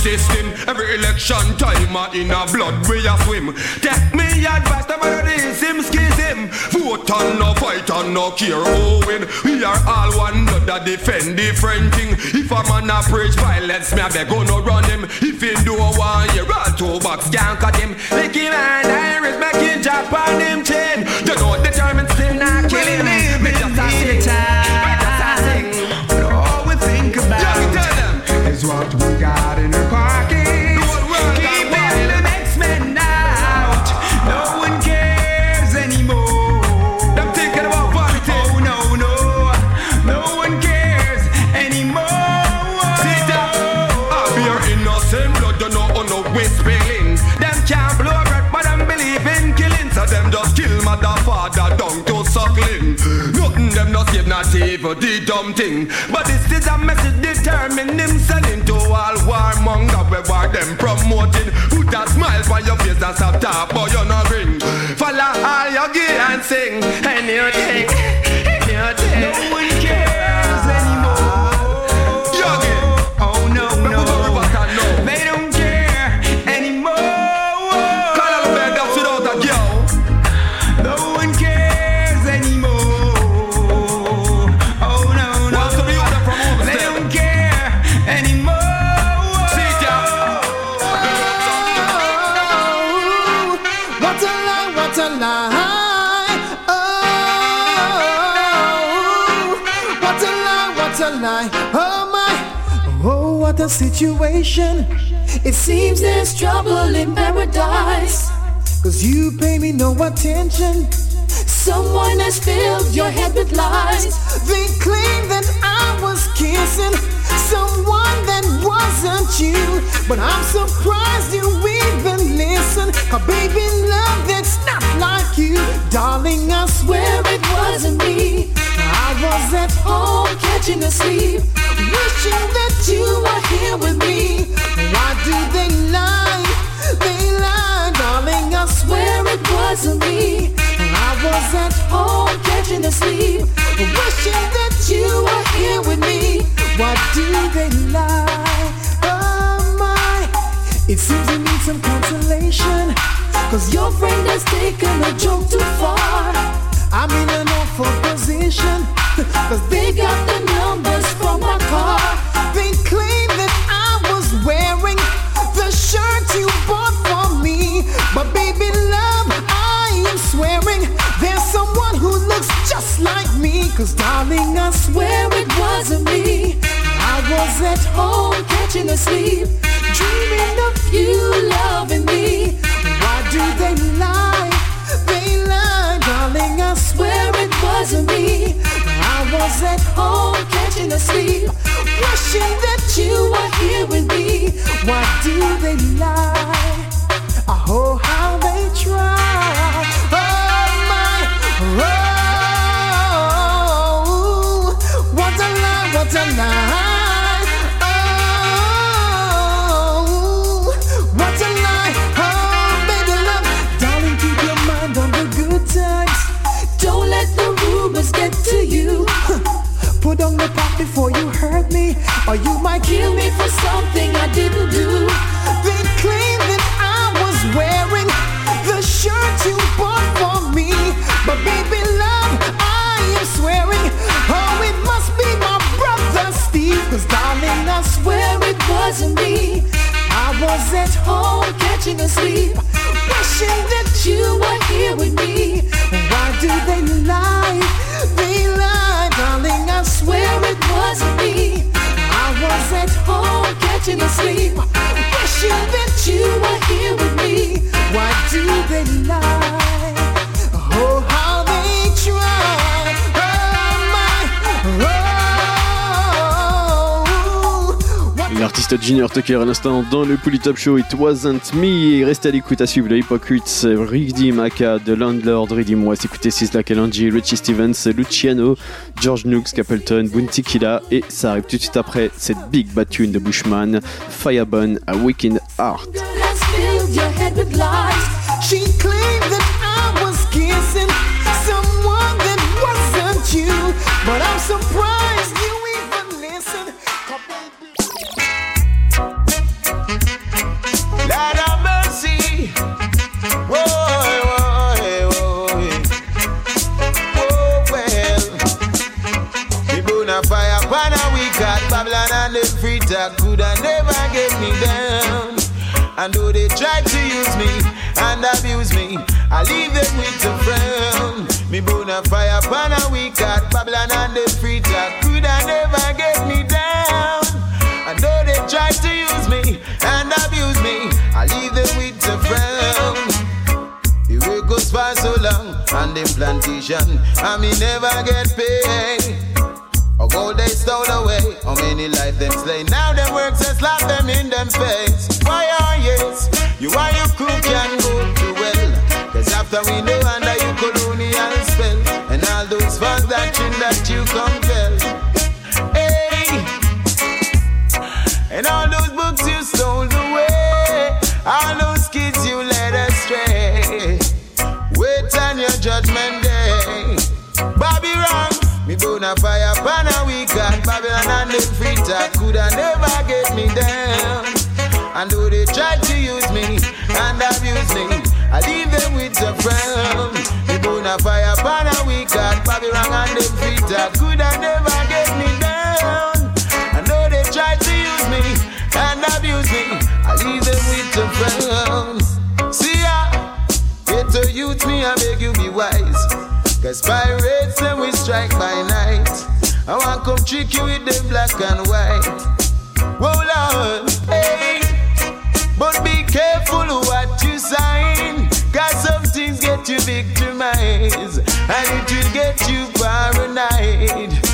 system. Every election time a in a blood we a swim. Take me advice, no matter this him schism. Vote and no fight and no care who win. We are all one that defend different thing. If a man a preach violence, me a beg no run him. If he do a one year, all two box can't cut him. Lick him and iris, make him on him chin. You know determined still not kill him. Me me just a sing. Even the dumb thing. But this is a message determined him sending to all warmonger we war them promoting. Put a smile on your face that's a top, but you're not ring. Follow all your gear and sing anything. A situation. It seems there's trouble in paradise. Cause you pay me no attention. Someone has filled your head with lies. They claim that I was kissing someone that wasn't you. But I'm surprised you even listen. Cause baby, love that's not like you. Darling, I swear it wasn't me. I was at home catching a sleep, wishing that you were here with me. Why do they lie? They lie, darling. I swear it wasn't me. I was at home catching a sleep, wishing that you were here with me. Why do they lie? Oh, my, it seems you need some consolation. Cuz your friend has taken a joke too far i mean enough for position Cause home catching a sleep, dreaming of you loving me. Why do they lie? They lie, darling. I swear it wasn't me. I was at home catching a sleep, wishing that you were here with me. Why do they lie? Oh, how they try. Oh my, oh, what a lie, what a lie. Pot before you hurt me, or you might kill me for something I didn't do. They claim that I was wearing the shirt you bought for me, but baby love, I am swearing, oh it must be my brother Steve, 'cause darling I swear it wasn't me. I was at home catching a sleep, wishing that you were here with me. Why do they lie? They lie, darling. I swear it wasn't me. I was at home catching a sleep, wishing that you were here with me. Why do they lie? Oh, L'artiste Junior Tucker à l'instant dans le Polytop Show It Wasn't Me. Restez à l'écoute à suivre le Hypocrites, Ricky Maka, The Landlord, Redim West. Écoutez Sizzla Kalanji, Richie Stevens, Luciano, George Nooks, Capleton, Bounty Killa. Et ça arrive tout de suite après cette big bad tune de Bushman, Firebun, A Weekend Heart. has filled your the talk could have never get me down. And though they try to use me and abuse me, I leave them with a frown. Me burn a fire upon a week at Babylon and the free talk could have never get me down. And though they try to use me and abuse me, I leave them with a frown. The work goes for so long on them plantation, and me never get paid. Gold they stole away, how many life them slay? Now them works just slap them in them face. Why are yes, you are your crew can go to well. Cause after we know under you colonial for that chin that you compel. Feet coulda never get me down. And though they try to use me and abuse me, I leave them with a frown. Me bona fire pan a weekend. Babylon and them feet that coulda never get me down. And though they try to use me and abuse me, I leave them with a frown. See ya. Get to youth me, I beg you be wise. Cause pirates and we strike by. I come trick you with the black and white. Whoa, Lord, hey. But be careful what you sign. Cause some things get you victimized. And it will get you paranoid.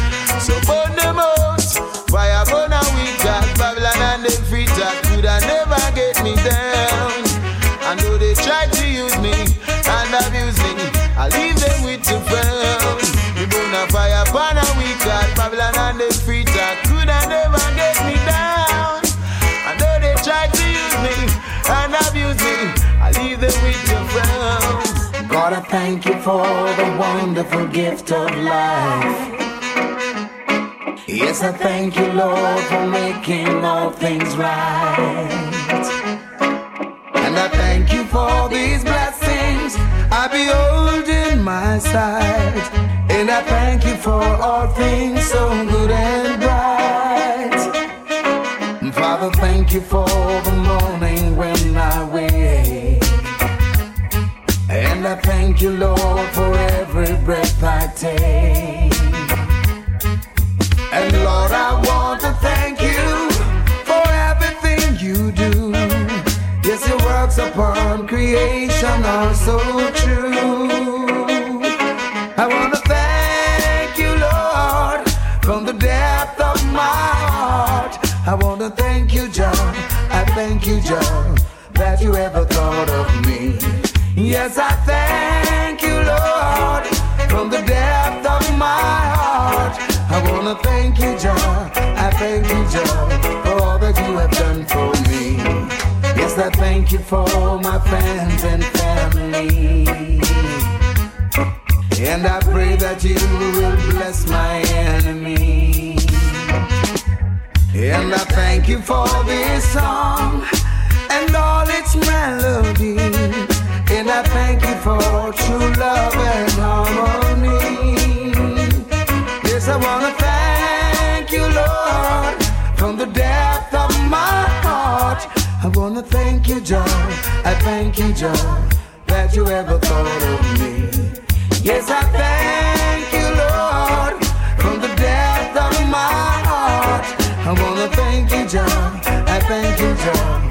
God, I thank you for the wonderful gift of life. Yes, I thank you, Lord, for making all things right. And I thank you for these blessings I behold in my sight. And I thank you for all things so good and bright. Father, thank you for the morning when thank you, Lord, for every breath I take. And Lord, I want to thank you for everything you do. Yes, your works upon creation are so true. I want to thank you, Lord, from the depth of my heart. I want to thank you, John. I thank you, John, that you ever thought of me. Yes, I thank wanna thank you, John. I thank you, John, for all that you have done for me. Yes, I thank you for my friends and family. And I pray that you will bless my enemy. And I thank you for this song and all its melody. And I thank you for true love and harmony. To thank you, John. I thank you, John, that you ever thought of me. Yes, I thank you, Lord, from the depth of my heart. I want to thank you, John. I thank you, John,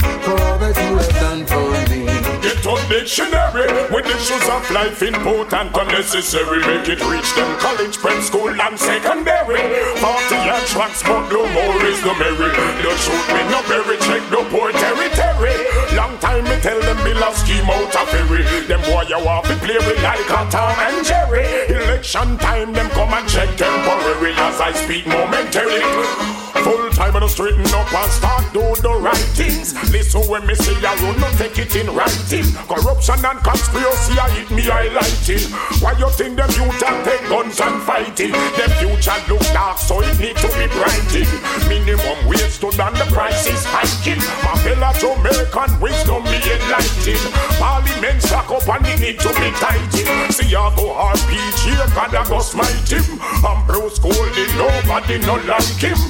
dictionary with issues of life important and necessary Make it reach them college, prep school, and secondary. 40 year tracks, but no more is the merry. Don't shoot me, no berry, check no poor territory. Long time me tell them be lost scheme out of ferry. Them boy you want to play with like a Tom and Jerry. Election time, them come and check temporary as I speak momentarily. Full time and straighten up and start do the right things. Listen when me say I run, not take it in writing. Corruption and conspiracy, I hit me highlighting. Why you think them youth are take guns and fighting? Them future look dark, so it need to be brighting. Minimum wage stood and the price is hiking. My fellow Jamaican wisdom me enlighten. Parliament stack up and it need to be tighten. See I go RPG, God I go smite him. I'm Bruce Golding, nobody no like him.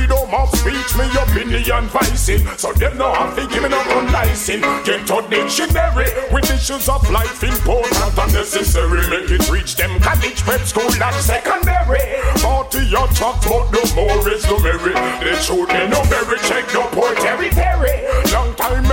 Freedom of speech, me your opinion vicing. So them no have to give me no. Get a dictionary with issues of life important and necessary. Make it reach them college, prep school and secondary. 40 your talk, but no more is no merry. They shoot me no berry, check no poor territory. Long time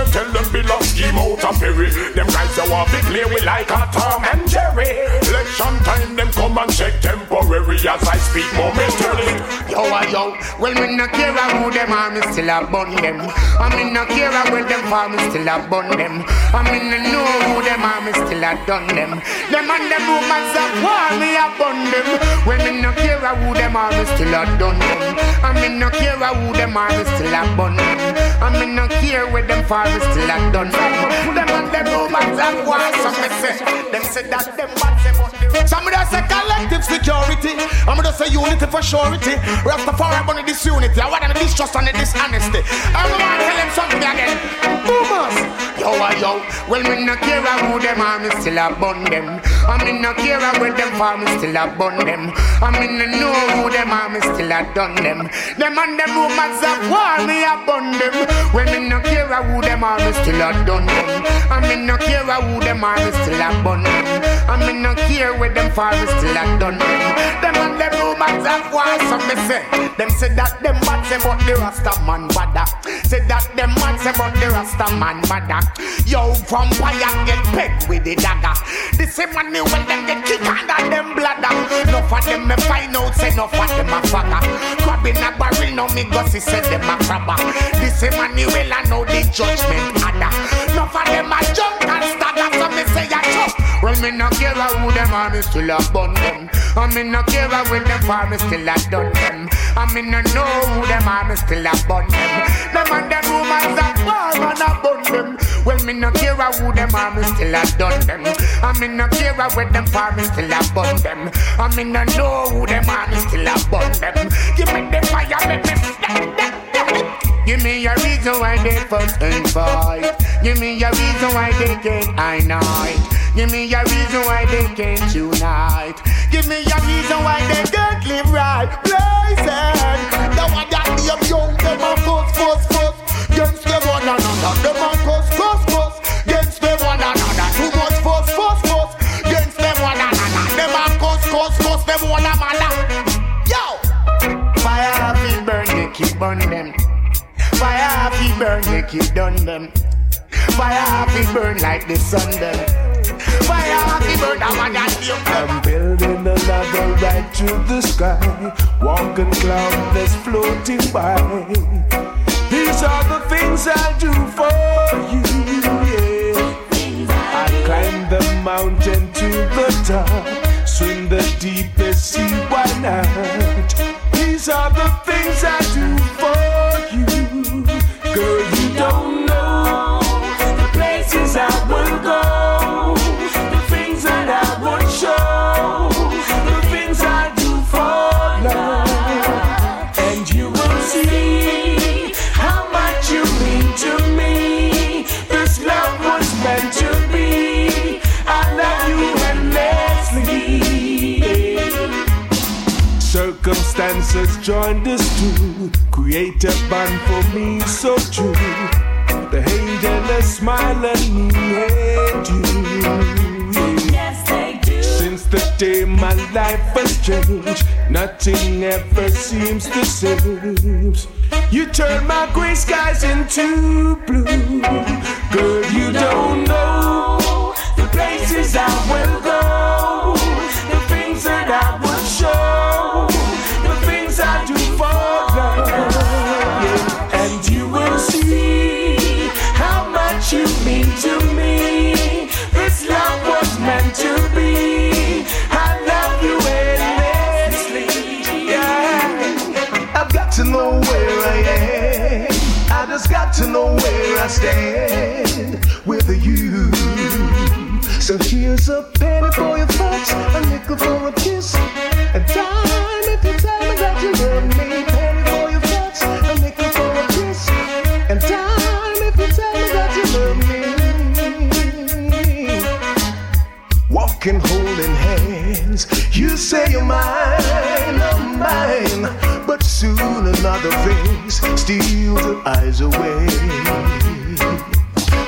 be out of ferry. Them guys that want to play with like a Tom and Jerry. Election time them come and check temporary as I speak momentarily. Yo, I yo, well, me no care who them are, me still a bun them. I me no care where them for, me still a bun them. I me no know who them are, me still a done them. Them and them rumors of war, me a bun them. Well, me no care who them are, me still a done them. I me no care who them are, me still a bun them. I me no care where them for, me still a done them. Them and them rumors of war, so me say, them say that them bad, say but the Somebody say collective security. I'm gonna say unity for surety. Rastafari bunny disunity. I want them distrust and dishonesty. I'm gonna tell them something again. Boomers. Yo, yo, well, me no care who them are, me still a bun them. I me no care where them for, still a bun them. I me no know who them are, me still a done them. Them and them rumors of war, me a bun them. Well, me no care who them are, me still a done them. I me no care who them are, me still a bun them. I me no care where them for, still a done them. Them and them rumors of war, so me say. Them say that them bad, say but the Rasta man bada. Say that them mad, say but the Rasta man bada. Yo, vampire get pegged with the dagger. The same money when them get kicked under them bladder. No for them me find out, say no for them a fagger. Crabbing a barrel, no me gossip, say them a crabber. The same money well I know the judgment adder. No for them a jump and stagger, so me say a chop. Well, me no care who them are, me still a bun them. And me no care when them for, me still a done them. And me no know who them are, me still a bun them. Them and them rumors a war, man a bun them. Well, me no care who them are, me still a done them. And me no care when them for, me still a bun them. And me no know who them are, me still a bun them. Give me the fire, make me Give me a reason why they fuss and fight. Give me a reason why they can't I night. Give me a reason why they can't unite. Give me a reason why they can't live right. Blazing. Now I got the young, them a fuss, fuss, fuss. Against them one another. Them a cuss, cuss, cuss. Against them one another. Too much fuss, fuss, fuss. Against them one another. Them a cuss, cuss, cuss. Them one a mother. Yo! Fire happy burn, they keep burn them. Fire happy burn, they keep done them. Fire happy burn like the sun them. I'm building a ladder right to the sky. Walking cloudless floating by. These are the things I do for you. Yeah. I climb the mountain to the top. Swim the deepest sea, why not? These are the things I do for you. Girl, joined us to create a bond for me so true. The hate and the smile and me and you. Yes, they do. Since the day my life has changed, nothing ever seems the same. You turn my gray skies into blue. Girl, you don't know the places I will go, to know where I stand with you. So here's a penny for your thoughts, a nickel for a kiss, a dime if you tell me that you love me. Penny for your thoughts, a nickel for a kiss, and dime if you tell me that you love me. Walking, holding hands, you say you're mine, I'm mine, but soon another face steals your eyes away.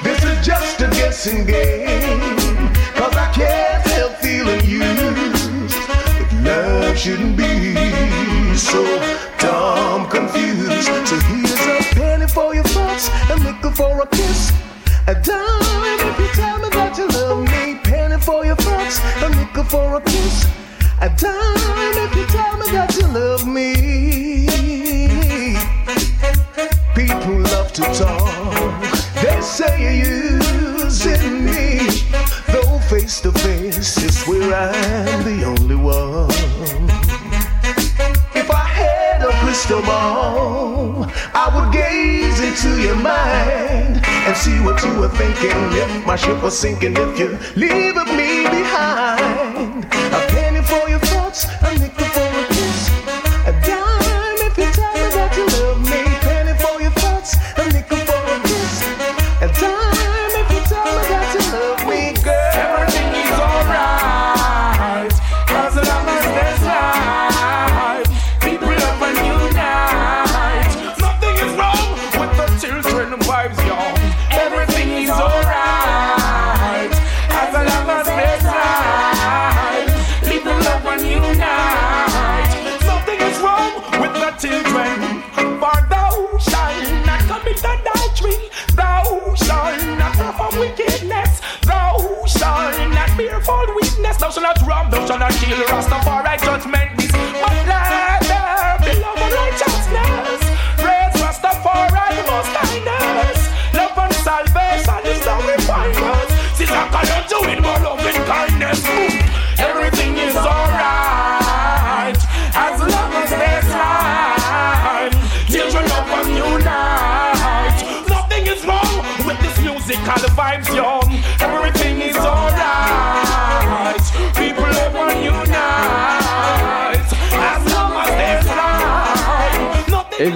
This is just a guessing game. Cause I can't help feeling used. But love shouldn't be so were thinking. If my ship was sinking, if you leave me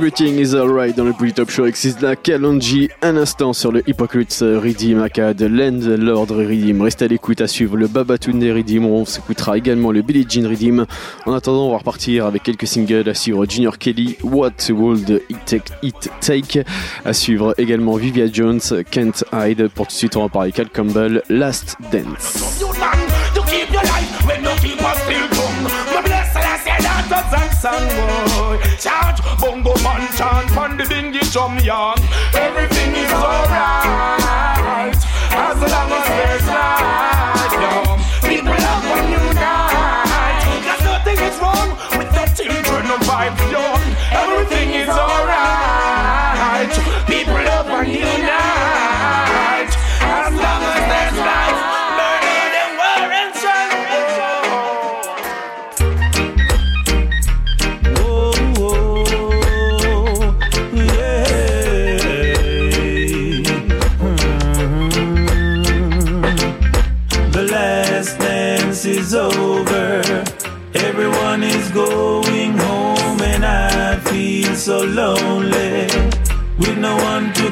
Everything is alright dans le Bully Top Show avec Sizla Kalonji, un instant sur le Hypocrites Redeem Acad, Landlord Redeem. Restez à l'écoute à suivre le Babatunde Redeem, on s'écoutera également le Billie Jean Redeem. En attendant, on va repartir avec quelques singles à suivre Junior Kelly, What Would It Take, It Take à suivre également Vivia Jones, Can't Hide. Pour tout de suite, on va parler Cal Campbell, Last Dance. And boy. Bongo man chant the drum. Everything is alright as long as there's life. young. People love when unite. Cause nothing is wrong with the children of vibes young. Everything is alright. People love when unite.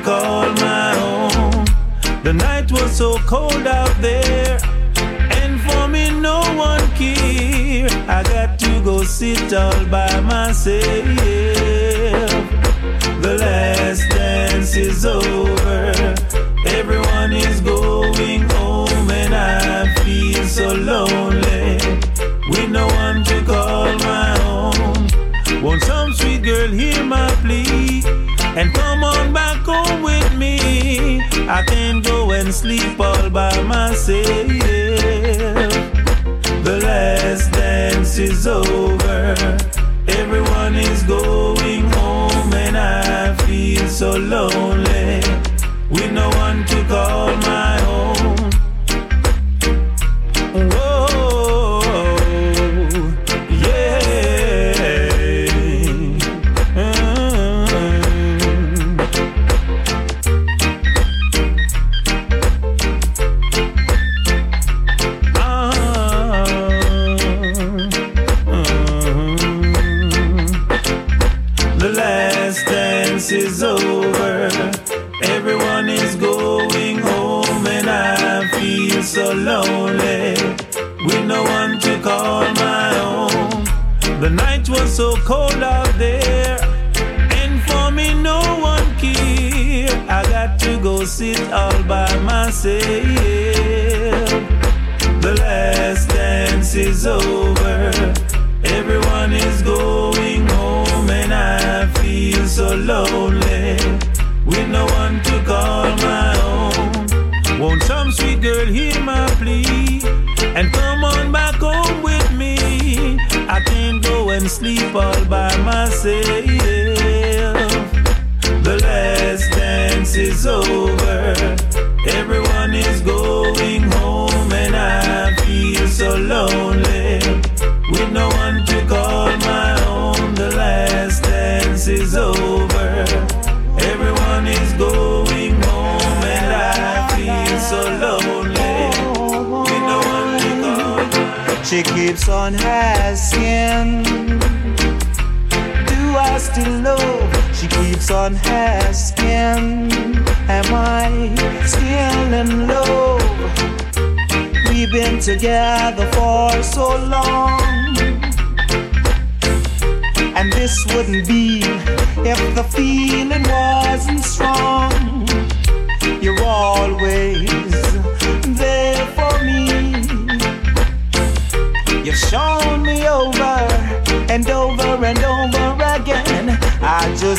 Call my own. The night was so cold out there, and for me, no one care. I got to go sit all by myself. The last dance is over. Everyone is going home, and I feel so lonely with no one to call my own. Won't some sweet girl hear my plea and come I can't go and sleep all by myself. The last dance is over. Everyone is going home, and I feel so lonely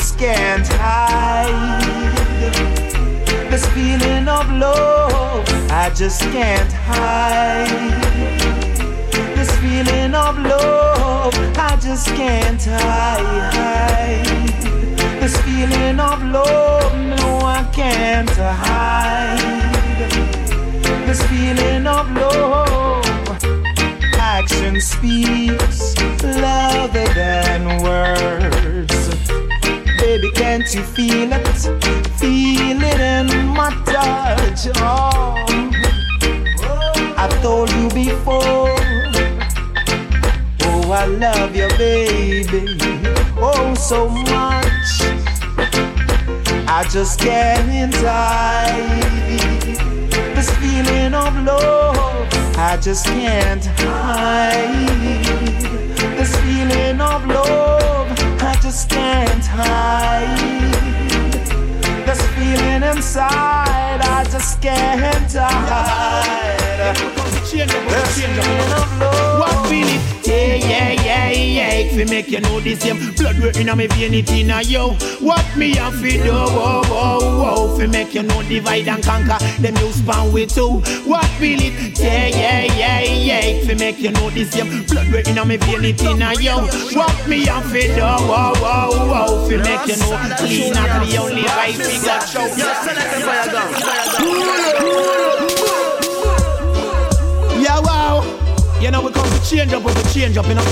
Just can't hide this feeling of love. I just can't hide this feeling of love. I just can't hide this feeling of love. No, I can't hide this feeling of love. Action speaks louder than words. Baby, can't you feel it? Feel it in my touch. Oh, I've told you before. Oh, I love you, baby. Oh, so much. I just can't hide this feeling of love. I just can't hide this feeling of love. I just can't hide this feeling inside. I just can't hide. This feeling of love. What feel it? Yeah, yeah, yeah, yeah. If we make you know the same blood work inna me vein, it inna you. What me have to do? Whoa, whoa, whoa. If we make you know divide and conquer, them you span with two. What feel it? Yeah, yeah, yeah, yeah. If we make you know the same blood work inna me vein, it inna you. What me have to do? Whoa, whoa, whoa. If we make you know clean and the only right we got show. Yeah, You know we come to change up, we change up, you know.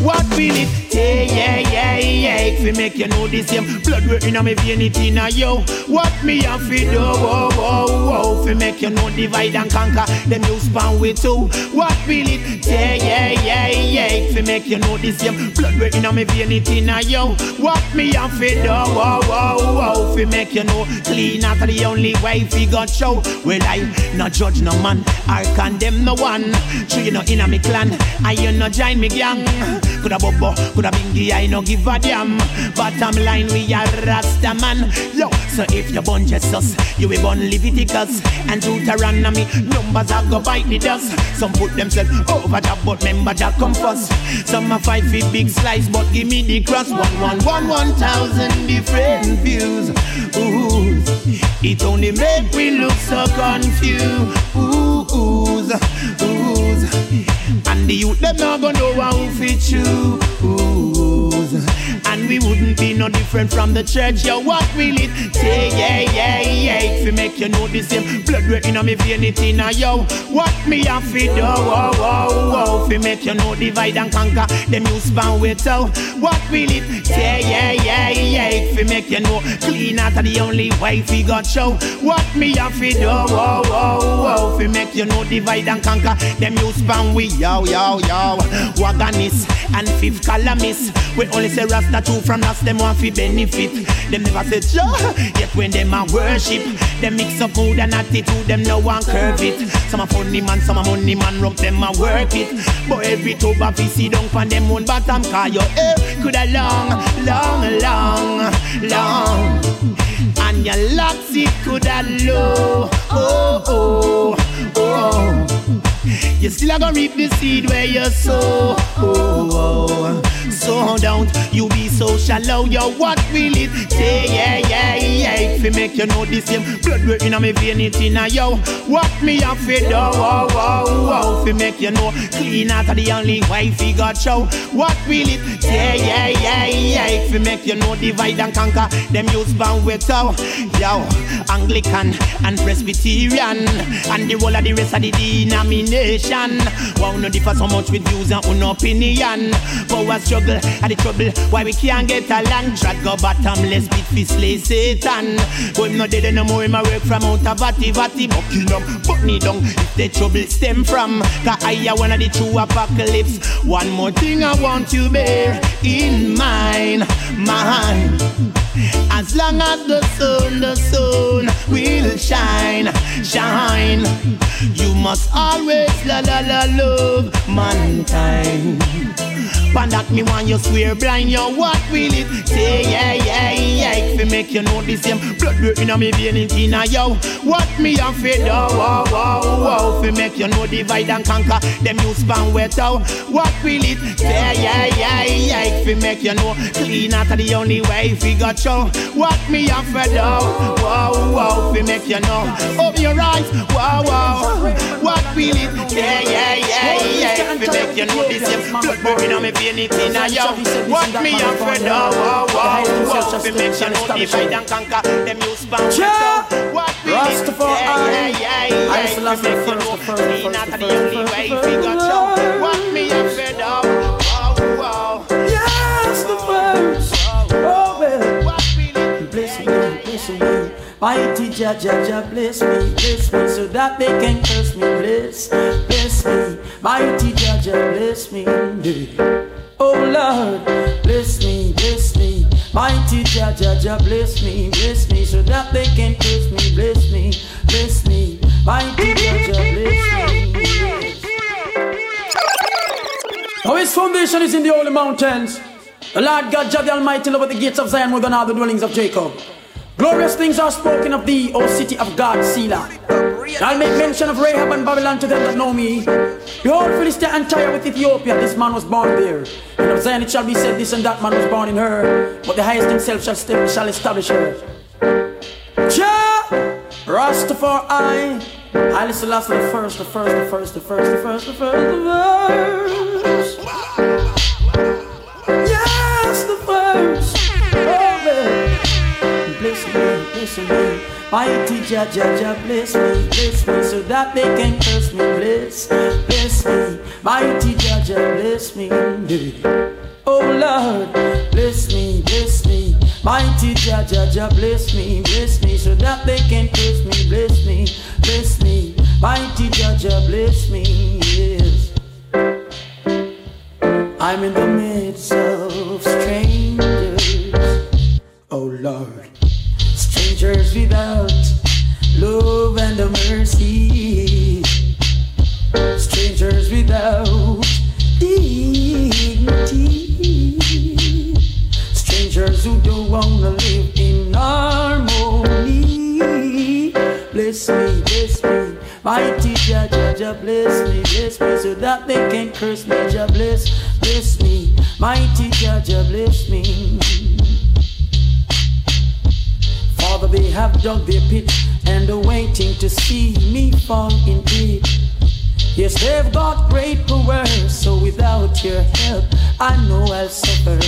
What feel it? Yeah, yeah, yeah, yeah. If we make you know the same blood work inna me vein, it inna you. What me have to do? Whoa, whoa, whoa. If we make you know divide and conquer, them you span with two. What feel it? Yeah, yeah, yeah, yeah. If we make you know the same blood work inna me vein, it inna you. What me have to do? Whoa, whoa, whoa. If we make you know clean, after the only way we got show. Well, I not judge no man, I condemn no one. Sure you know inna me clan, I you no join me gang. Coulda bobo, coulda bingy, I no give a damn. Bottom line, we are Rasta man. Yo, so if you born Jesus, you will born Leviticus and Deuteronomy. Numbers are go bite the dust. Some put themselves over job, but member job come first. Some are five feet big slice, but give me the cross. One, one, one, one thousand different views. Ooh, it only make me look so confused. Ooh, ooh, ooh. And the youth them not gonna know how fit choose. And we wouldn't be no different from the church. Yo, what will it say? Yeah, yeah, yeah. If we make you know the same blood work inna me vein, it inna yo. What me have to do? Whoa, whoa. If we make you know divide and conquer, them you span with out. What will it say? Yeah, yeah, yeah. If we make you know clean out the only way we got show. What me have to do? Whoa, whoa. If we make you know divide and conquer, them you span with yo, yo, yo. Waganis and fifth columnist. We only say Rasta two from us, them want fi benefit. Them never say Jah, yet when them a worship, them mix up mood and attitude, them no one curve it. Some a funny man, some a money man, rock them a work it. But every two of see down pan them own bottom, car your hair coulda long, long, long, long. And your locks it coulda low, oh, oh, oh. You still a gonna reap the seed where you sow. Oh, oh. So don't you be so shallow. Yo, what will it say? Yeah, yeah, yeah. If we make you know the same blood work inna me vein, it inna yo. What me have to do? Oh, oh, oh. If we make you know clean out of the only way we got show. What will it say? Yeah, yeah, yeah. If we make you know divide and conquer, them use bound with so. Yo, Anglican and Presbyterian and the whole of the rest of the denomination nation. Wow, no differ so much with views and un opinion. Power struggle and the trouble. Why we can't get along? Drag go bottomless, beat fi slay Satan. But him no dead no more. Him a work from out of vati vati. Buckingham, but me down. If the trouble stem from, the I one of the true apocalypse. One more thing I want you bear in mind, mind. As long as the sun, the sun will shine, shine. You must always la la la love mankind. Pan that me want you swear blind, yo, what will it say? Yeah, yeah, yeah. If it make you know the same blood work inna me vein it inna yo. What me afraid of? Wow, oh, wow, oh, wow. Oh, if it make you know divide and conquer, them you span wet out. What will it say? Yeah, yeah, yeah. If it make you know clean out the only way if you got show. What me afraid of? Wow, wow. If it make you know open your eyes. Wow, wow. What will it say? Yeah, yeah, yeah. If it make you know the same blood work inna me vein oh, oh, oh, it inna yo. What me afraid of? Wow, wow, wow. If it make you know divide and conquer, them span wet out. What will it say? Yeah, yeah, yeah. I used to love If it make you know clean out the only way if you got show. What me afraid of? Wow, Mighty Jah, Jah, bless me, bless me, so that they can curse me. Bless, bless me. Mighty Jah, bless me. Oh Lord, bless me, bless me. Mighty Jah, Jah, bless me, bless me, so that they can curse me. Bless me, bless me. Mighty Jah, bless me. Now his foundation is in the holy mountains. The Lord God, Jah the Almighty, over the gates of Zion with all the dwellings of Jacob. Glorious things are spoken of thee, O city of God, Selah. I'll make mention of Rahab and Babylon to them that know me. Behold, Philistia and Tyre with Ethiopia, this man was born there. And of Zion it shall be said, this and that man was born in her. But the highest himself shall, st- shall establish her. Jah, Rastafari, I listen last to the first, the first, the first, the first, the first, the first, the first. Yes, the first. Mighty Jah, Jah, Jah, bless me, bless me, so that they can curse me. Bless, bless me. Mighty Jah, Jah, bless me. Oh Lord, bless me, bless me. Mighty Jah, Jah, bless me, bless me, so that they can curse me. Bless me, bless me. Mighty Jah, bless me. Yes. I'm in the midst of strangers without love and mercy, strangers without dignity, strangers who don't wanna live in harmony. Bless me, bless me, mighty Jah, Jah, Jah, bless me, bless me, so that they can curse me. Jah, bless, bless me, mighty Jah, Jah, bless me. Father, they have dug their pit and are waiting to see me fall in it. Yes, they've got great power, so without your help, I know I'll suffer.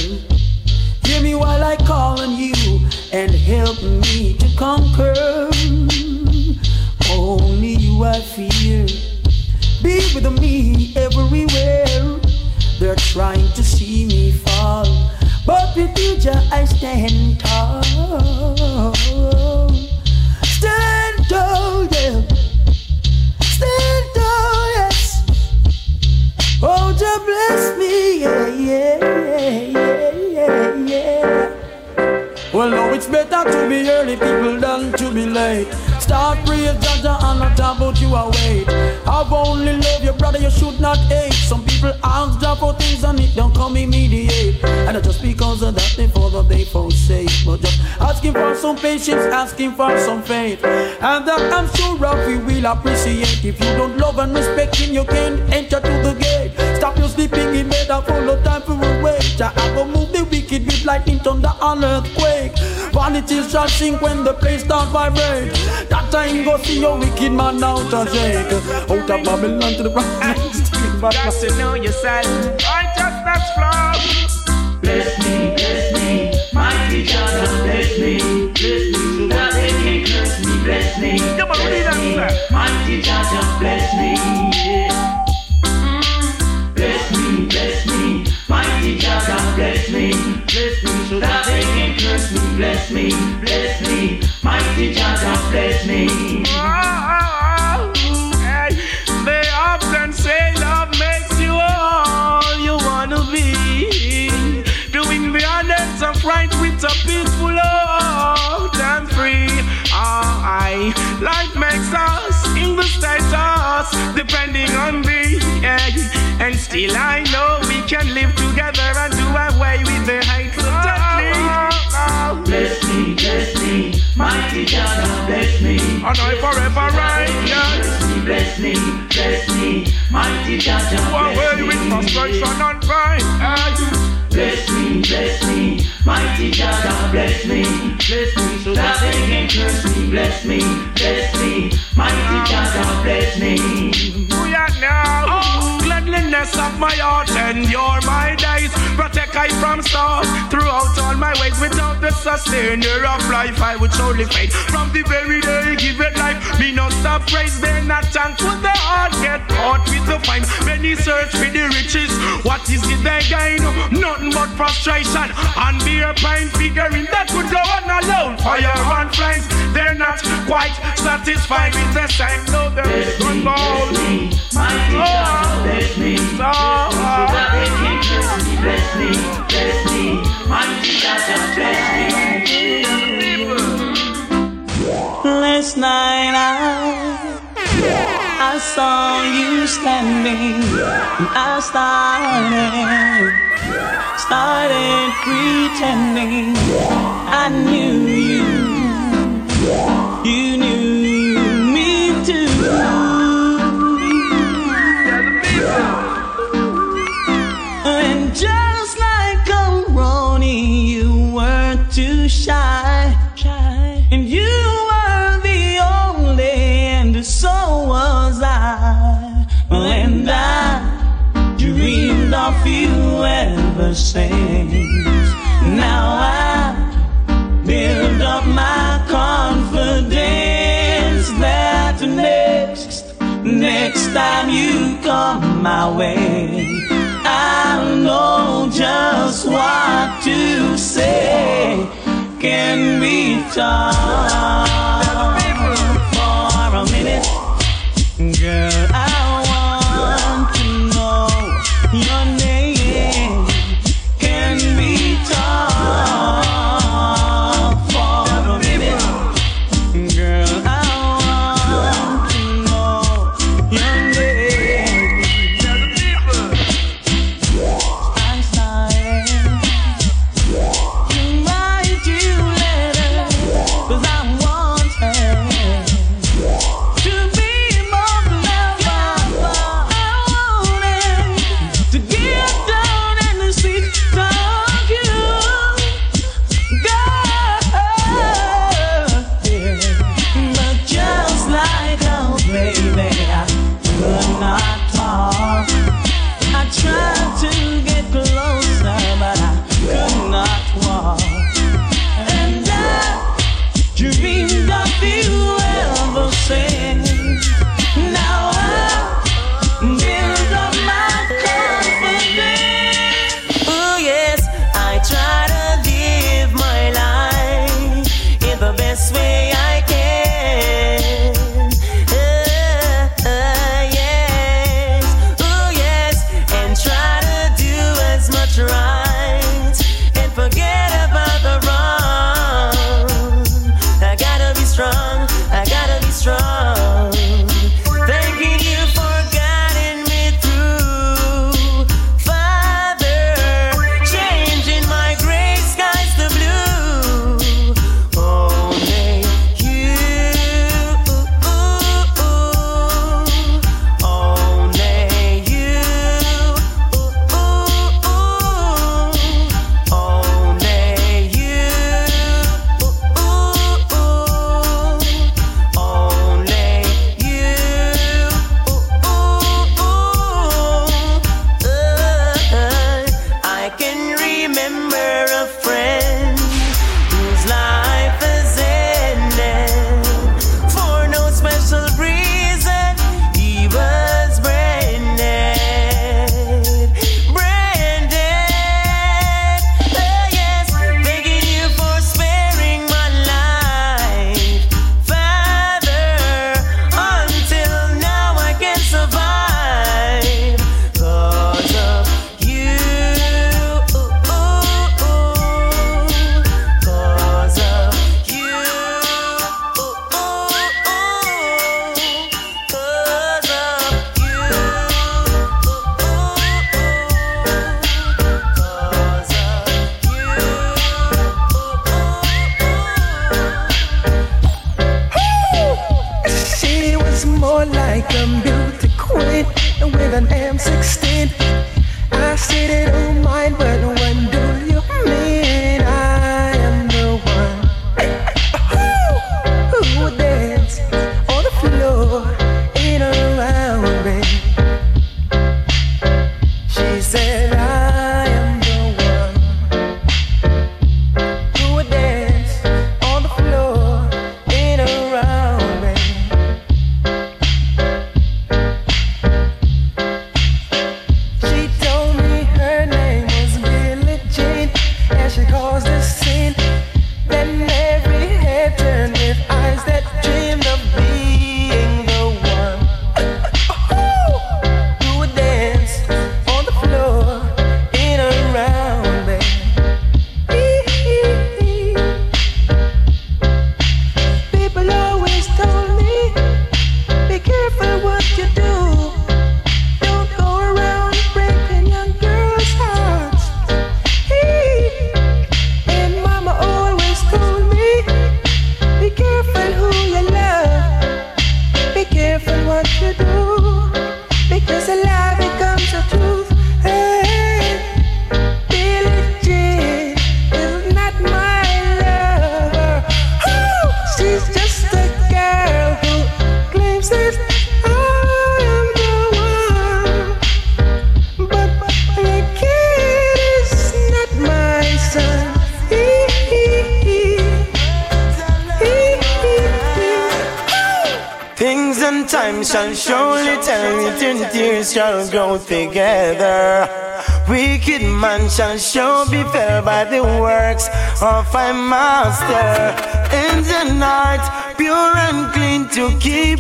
Hear me while I call on you and help me to conquer. Only you I fear. Be with me everywhere. They're trying to see me fall, but with you, Jah, I stand tall. Stand tall, yeah. Stand tall, yes. Oh, Jah bless me, yeah, yeah, yeah, yeah, yeah. Well, no, it's better to be early, people, than to be late. Start praise, Jaja, and not about you await. I've only love your brother, you should not hate. Some people ask Jah for things and it don't come immediate. And just because of that, they fall that they forsake. But just asking for some patience, asking for some faith. And that I'm sure Rafi will appreciate. If you don't love and respect him, you can't enter to the gate. Stop your sleeping in bed and full of time for a wait. Jah, I go move the wicked with lightning, thunder, and earthquake. Vanity shall sink when the place start vibrate. That time go see your wicked man out of shake. Out of Babylon to the Got to know yourself. Righteousness flow. Bless me, bless me, mighty Jah, bless me, bless me, so that they can curse me, bless me, me, bless me. Mighty Jah bless me. Mm. Curse me. Bless me, bless me. Mighty just bless me. Oh, hey, they often say love makes you all you wanna be. Doing the honest of right with a peaceful heart and free. I life makes us in the status depending on thee. Yeah. And still I know we can live together and mighty God bless me. And I forever right, Bless me, bless me, mighty Jah Do God bless with me. frustration and pride. Bless me, bless me, mighty Jah God bless me. Bless me so that they can curse me. Bless me, bless me, mighty Jah God bless me. We are now. Oh, gladness of my heart and you're my days. Protect I from stars throughout all my ways. Without the sustainer of life, I would surely fade. From the very day, give it life. Me no stop praise, they're not thankful. The heart get caught with the fine. Many search for the riches. What is it they gain? Nothing but frustration and beer pain. Figuring that could go on alone. Fire and flames, they're not quite satisfied with the same. No, there is one goal. Bless me, bless me Last night I, I saw you standing and I started, started pretending I knew you. You just like a Ronnie, you weren't too shy. And you were the only, and so was I. And I dreamed of you ever since. Now I build up my confidence that next, next time you come my way, I'll know just what to say. Can we talk for a minute? Girl,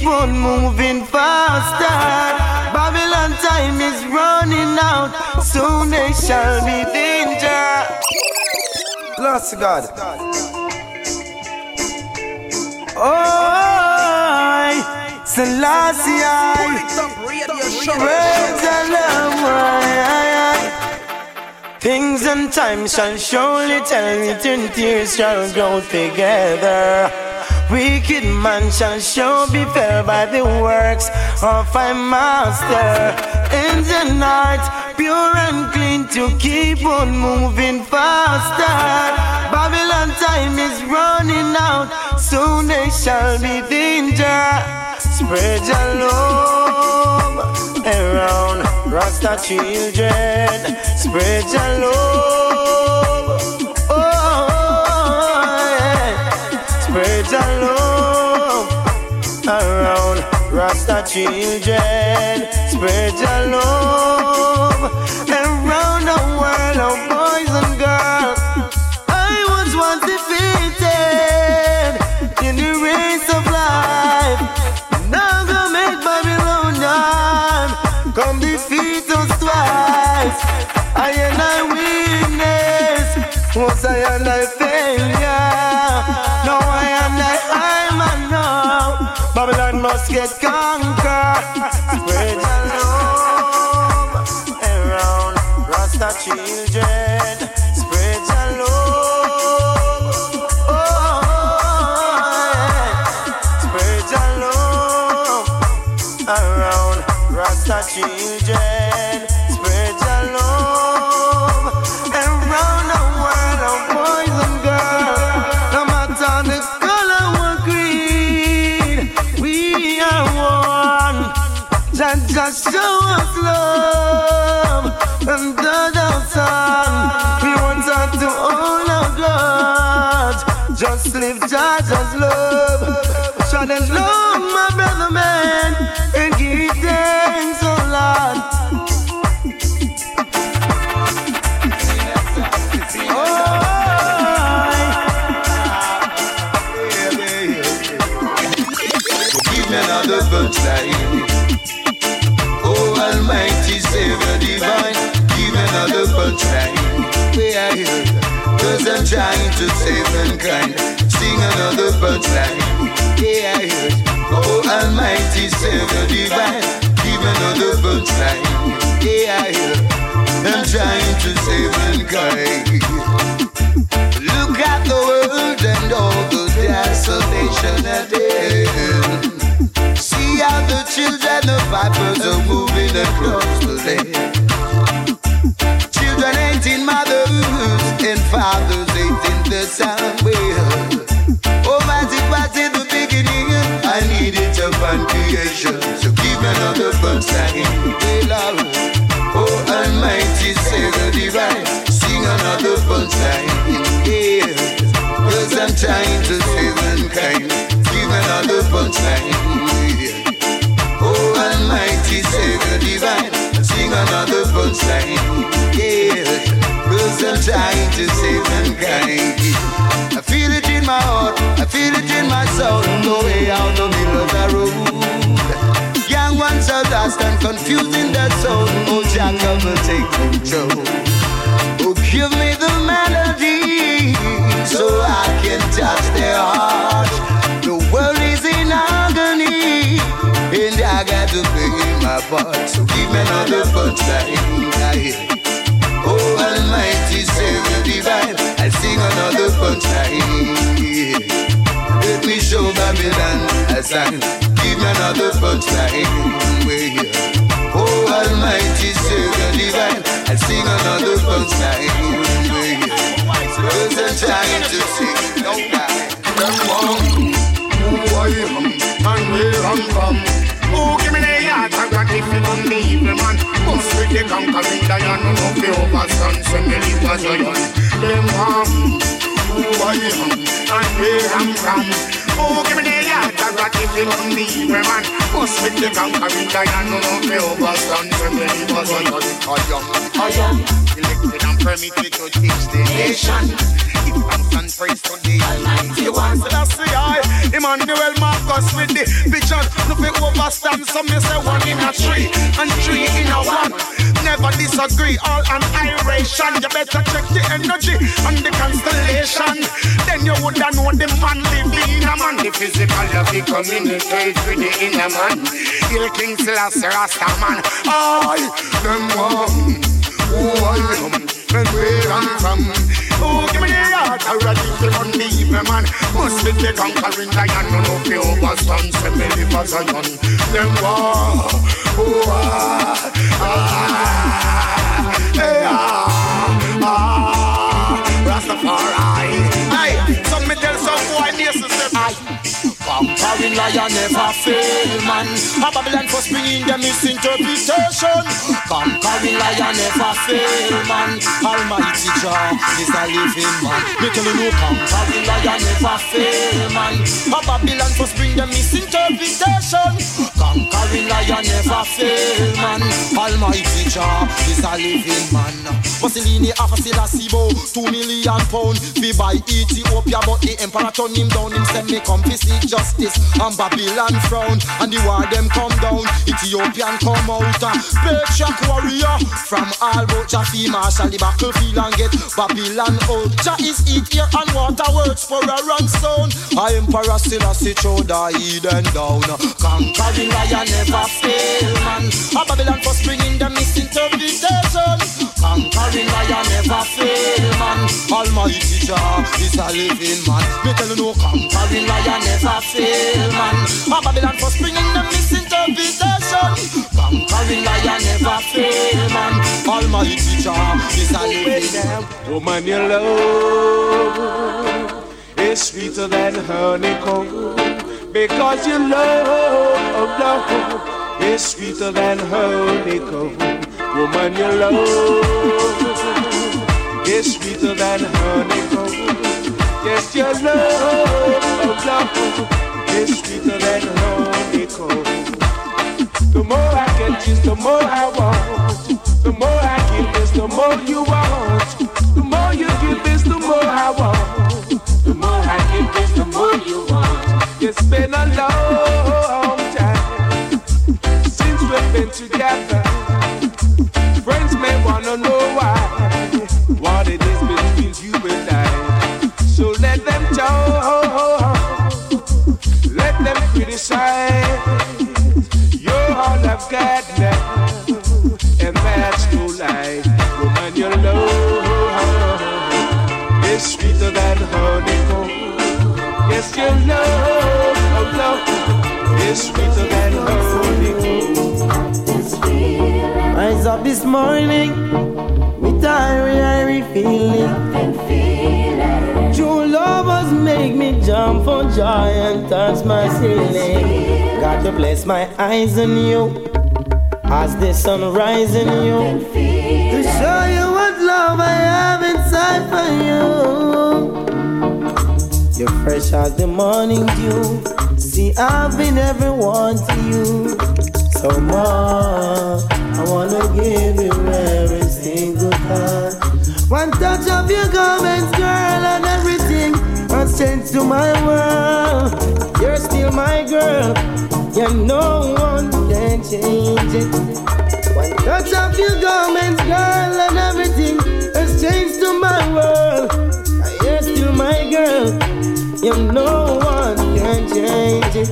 on moving faster. Babylon time is running out, soon there shall be danger. Bless God. Oh, Selassie, Lord. Things and times shall surely tell in tears shall grow together. Wicked man shall sure be fell by the works of my master. In the night, pure and clean to keep on moving faster. Babylon time is running out, soon they shall be danger. Spread your love around Rasta children. Spread your love. Children. Spread your love around the world of boys and girls. I was once defeated in the race of life. Now go make Babylonian come defeat us twice. I and I witness was I and I failure. Now I and I I'm a now. Babylon must get save. Sing another punchline. Yeah, I hear. Oh, Almighty Savior Divine, give another punchline. Yeah, I hear. I'm trying to save mankind. Look at the world and all the desolation at end. See how the children of vipers are moving across the land. Creation. So give another sign. Hey, Lord. Oh, Almighty Savior Divine, sing another fun sign. Yeah, cause I'm trying to save mankind. Give another sign. Yeah. Oh, Almighty Savior Divine, sing another sign. Yeah, I'm trying to save mankind. I feel it in my heart, I feel it in my soul, no way out the middle of the road. Ones are lost and confused in their soul. Oh, come and take control. Oh, give me the melody so I can touch their heart. The world is in agony, and I got to play my part. So give me another punchline. Oh, Almighty Savior Divine, I'll sing another punchline. Give me another punchline. Oh, Almighty Savior Divine, I'll sing another punchline. Way Cause I'm trying to sing. No lie. Who I am and from. Who give me the heart and come the evil man. Bust with the conquering lion, no fear overstand. Send me live as a lion. Them harm. I am and where I'm from. Who give me the and got if the evil man. Must with the conquering lion, no no me overstand. We leave us on the young, young. Elected and permitted to teach the nation. Give thanks and praise to the Almighty One. The eye. Emmanuel Marcus with the vision. No fi overstand. So me say one in a three and three in a one. Never disagree. All annihilation. You better check the energy and the constellation. Then you woulda know the man living a man. The physical of the communicate with the inner man. Hill King Selassie Rasta man. All them one. I am. And where I'm from. Oh, give me the heart. I ready to run the man. Must be the conquering lion. No, no, the overstand. Send me the Zion. Them war. Oh, ah, ah, eh, ah, ah. Rastafari. Hey, some me tell some lion never fail, man. A Babylon for springing the misinterpretation. Conquering lion never fail, man. Almighty Jah is a living man. Me tell you, conquering lion never fail, man. A Babylon for spring the misinterpretation. Conquering lion never fail, man. Almighty Jah is a living man. Mussolini half a Selassie-Bo, two million pound. We buy Ethiopia, but the emperor turn him down. Him send me come to seek justice. And Babylon frown, and the war them come down. Ethiopian come out. Patriarch warrior from all but Jaffe Marshall the battlefield and get Babylon out. Jah is eat air and water works for a run sound. I emperor Selassie throw the Eden down. Conquering lion never fail, man. A Babylon for springing the misinterpretation. Conquering lion never fail, man. Almighty Jah is a living man. Me tell you no conquering lion never fail, man. A Babylon for springing the misinterpretation. Conquering lion never fail, man. Almighty Jah is a living man. Woman, your love is sweeter than honeycomb. Because your love, oh, love is sweeter than honeycomb. Woman, your love is sweeter than honeycomb. Yes, your love, oh, love is sweeter than honeycomb. The more I get is the more I want. The more I give is the more you want. The more you give is the more I want. It's been a long time since we've been together. Friends may wanna know why. What it is between you and I. So let them talk. Let them criticize. You're all I've got now, and that's no lie. Woman, your love is sweeter than honeycomb. Yes, your love, is sweeter than honeycomb. Rise up this morning with irie, irie feeling. True lovers make me jump for joy and touch my ceiling. God to bless my eyes on you as the sun rises in you. To show you what love I have inside for you. You're fresh as the morning dew. See, I've been everyone to you. So more, I wanna give you every single time. One touch of your garments, girl, and everything has changed to my world. You're still my girl, yeah, no one can change it. One touch of your garments, girl, and everything has changed to my world. Girl, yeah, no one can change it.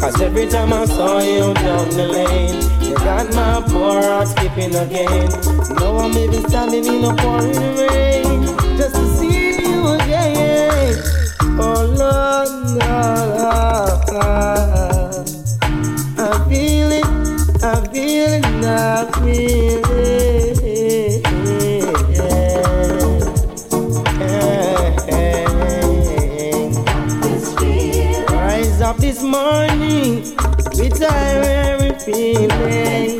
Cause every time I saw you down the lane, you got my poor heart skipping again. Now I'm even standing in a pouring rain just to see you again. Oh Lord, Lord, I feel it, I feel it, I feel it. Up this morning with every feeling.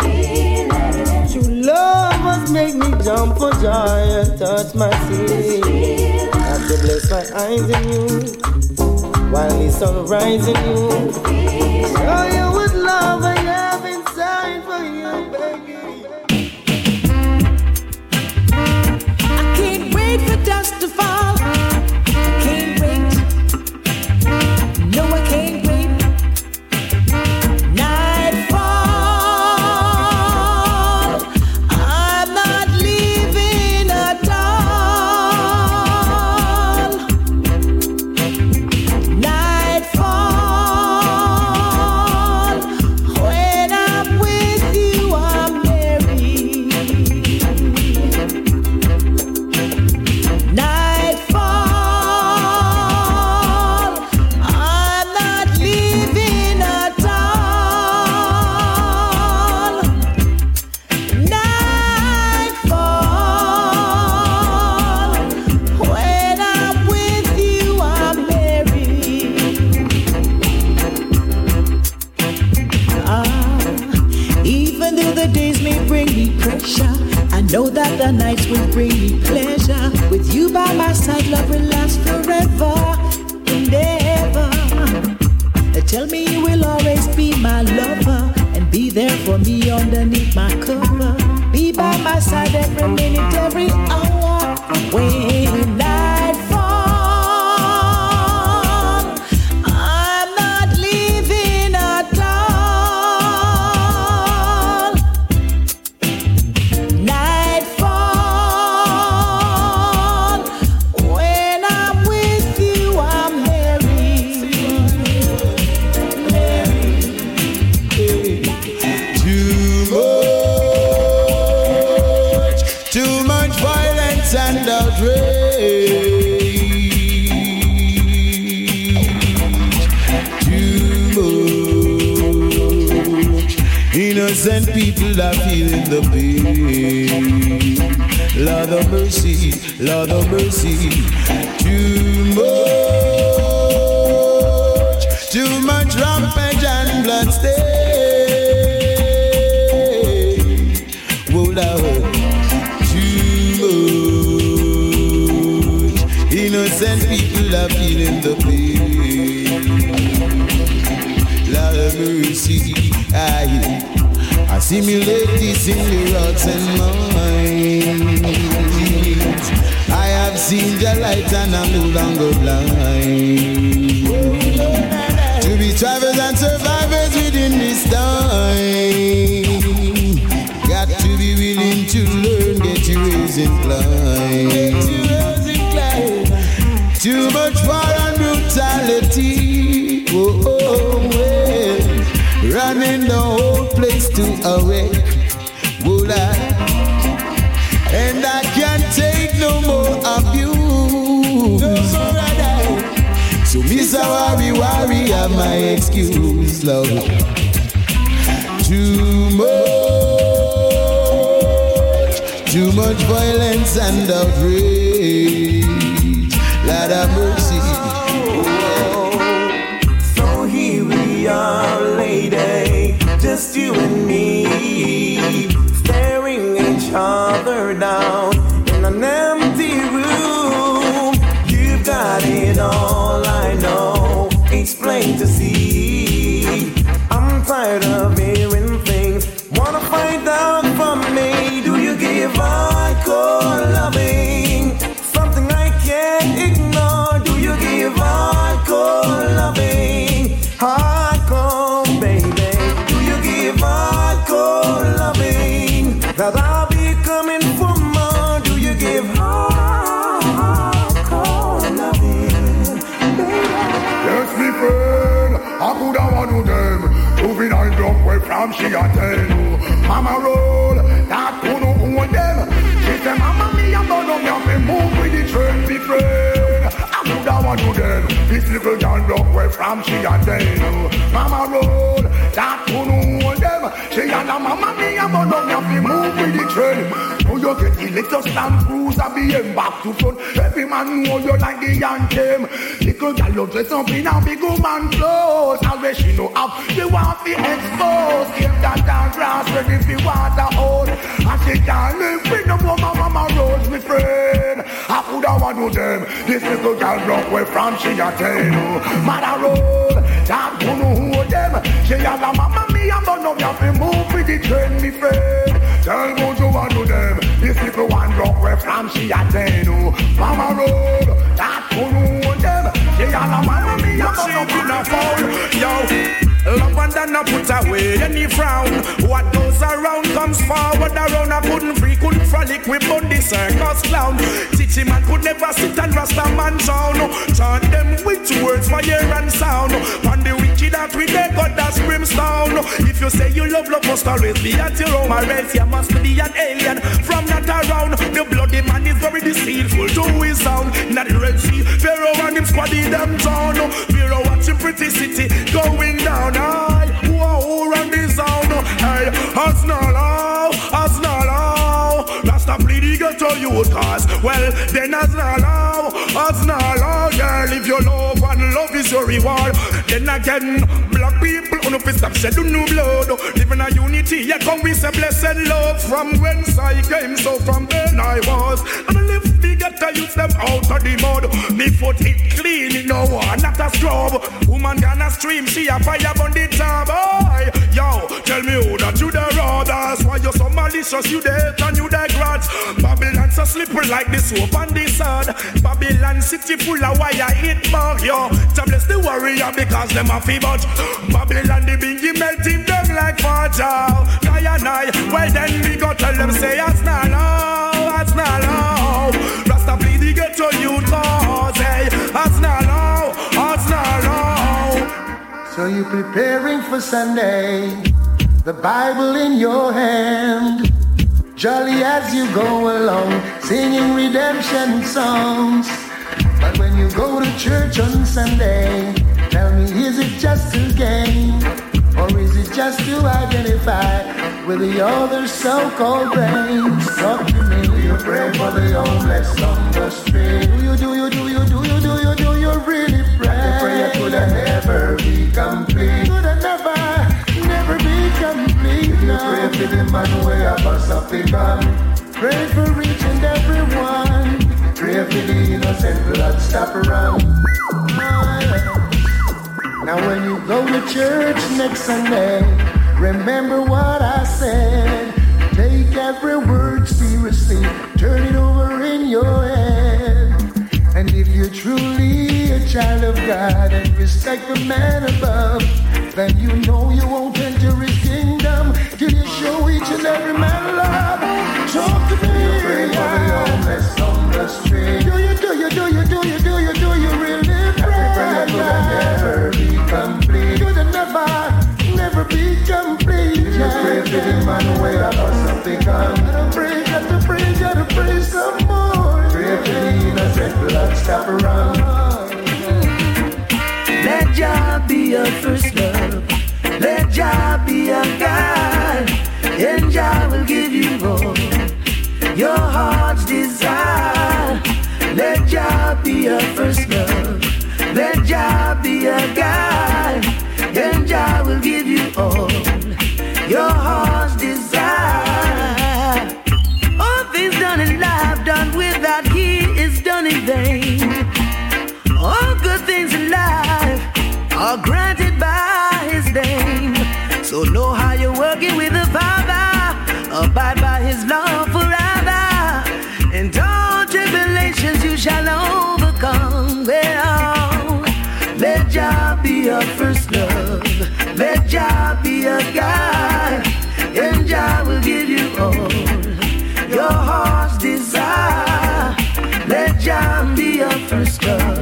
True love must make me jump for joy and touch my skin. Have to bless my eyes in you. while the sun rising you. Show you what love I have inside for you, baby. I can't wait for dust to fall. Be by my side every minute, every hour. When assimilate this in the hearts and minds. I have seen the light and I'm no longer blind. To awake. Oh, Lord. And I can't take no more abuse. So Miss Worry Worry have my excuse, love. Too much, too much violence and outrage. Have she a tell you. Mama roll, that could not own them. She say, Mama, me a gonna me have to move with the train, be friend. I could have one of them. This little girl drunk way from she a tell you. Mama roll, that could not own them. She her mama, me a gonna me have to move with the train. Now you get the little stamp cruiser being back to front. Every man know you like the anthem. Little girl you dress up in a big woman clothes. I wish she know how you want to expose. Give that down grass ready for water out. And she can't live with no more mama rose, me friend. I could have one do them. This little girl broke away from she attain. Mother road, that who know who them. She a mama me know me have to move with the train, me friend. Tell me you want do them. This little one broke away from she attain. Oh. Mama road, that who She has a mama me don't know me have to Yo. Love and then I put away any frown. What goes around comes forward around. I couldn't free, couldn't frolic with Bundy circus clown. Teach him man could never sit and rasta man sound. Chant them with words, fire and sound. On the wicked that we they got that's brimstone. If you say you love, love must always be at your home. Or else you must be an alien from that around. The bloody man is very deceitful to his sound. Not the Red Sea, Pharaoh and him squaddy them down. Pharaoh watching pretty city going down. Aye, whoa, run this sound. Hey, us not low, us not low. Rasta plead the ghetto youth cause. Well, then us not low, us not low. Girl, if you love and love is your reward. Then again, black people, on up stop shedding new blood. Living a unity, yeah, come with a blessed love. From whence I came, so from then I was. And I live the ghetto youth them out of the mud. Me foot it clean, it no one, not a scrub. Woman gonna stream, she a fire on the top. Boy, yo, tell me who that you the robbers. Why you so malicious, you the and you the grudge. Babylon so slippery like the soap and the sun. Babylon city full of wire hit bug, yo. To bless the warrior because them a fi budge. Babylon the bingy melting them like fudge. Nay and nay, well then we go tell them say it's not low, it's not low. Rasta you cause, hey, it's not low, not low. So you preparing for Sunday, the Bible in your hand, jolly as you go along, singing redemption songs. But when you go to church on Sunday, tell me, is it just a game? Or is it just to identify with the other so-called brains? Talk to me. Do you pray for the homeless on the street? Do you, do you, do you, do you, do you, do you really pray? The prayer could never be complete. Could never, never be complete. Do you pray for the man where I bust up the? Pray for each and every one. Pray for the innocent blood stop around. Now when you go to church next Sunday, remember what I said. Take every word seriously, turn it over in your head. And if you're truly a child of God and respect the man above, then you know you won't enter his kingdom till you show each and every man love. Talk to me. You pray for the homeless on the street. Do you, do you, do you, do you, do you, Gotta pray, gotta pray, gotta pray some more. Pray for the innocent blood stop around. Let Jah be your first love. Let Jah be your guide. And Jah will give you all your heart's desire. Let Jah be your first love. Let Jah be your guide. And Jah will give you all So know how you're working with the Father. Oh, Abide by His love forever. And all tribulations you shall overcome. Well, let Jah be your first love. Let Jah be your guide. And Jah will give you all your heart's desire. Let Jah be your first love.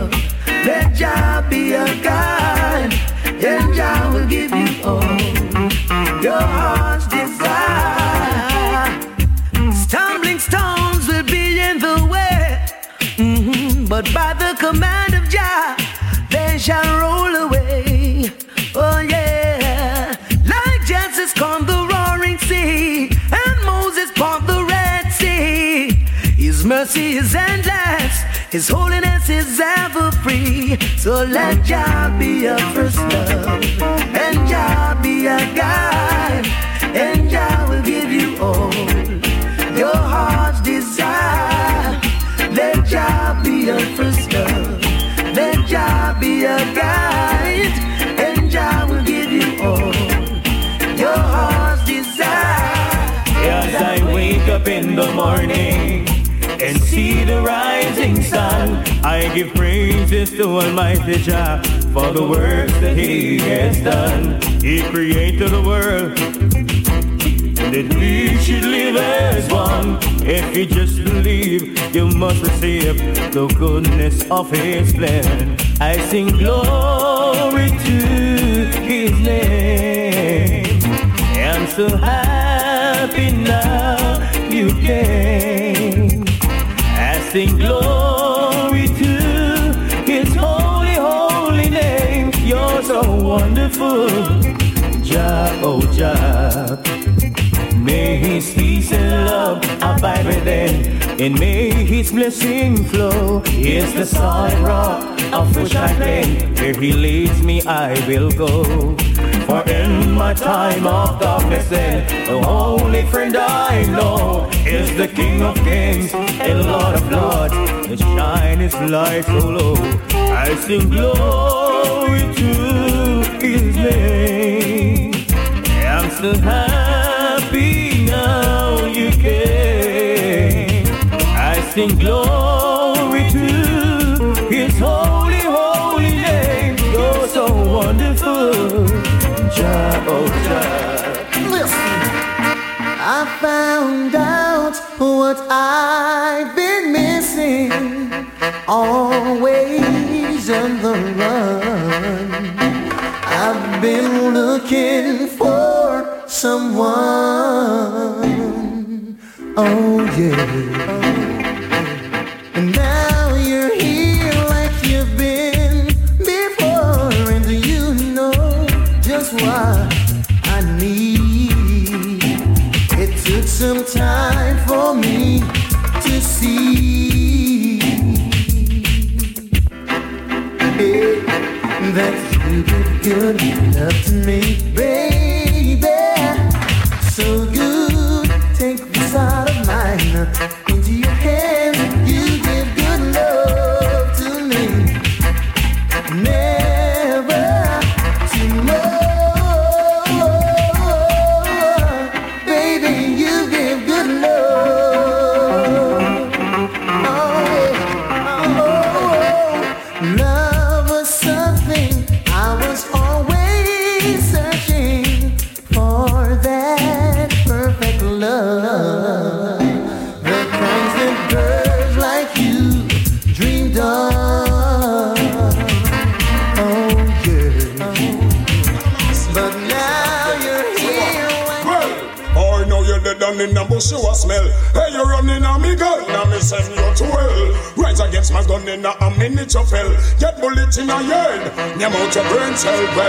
His holiness is ever free. So let Jah be your first love, and Jah be your guide, and Jah will give you all your heart's desire. Let Jah be your first love, let Jah be your guide, and Jah will give you all your heart's desire. As I wake up in the morning and see the rising sun. I give praises to Almighty Jah for the works that He has done. He created the world that we should live as one. If you just believe, you must receive the goodness of His plan. I sing glory to His name. I'm so happy now you came sing glory to His holy, holy name. You're so wonderful, Jah, oh Jah. May His peace and love abide within, and may His blessing flow. Here's the solid rock of which I claim. Where he leads me, I will go. For in my time of darkness, then the only friend I know is the King of Kings and Lord of Lords. And shining light so low. I sing glory to His name. I'm so happy now you came. I sing glory. what I've been missing. Always on the run. I've been looking for someone. Oh yeah. good enough to me. say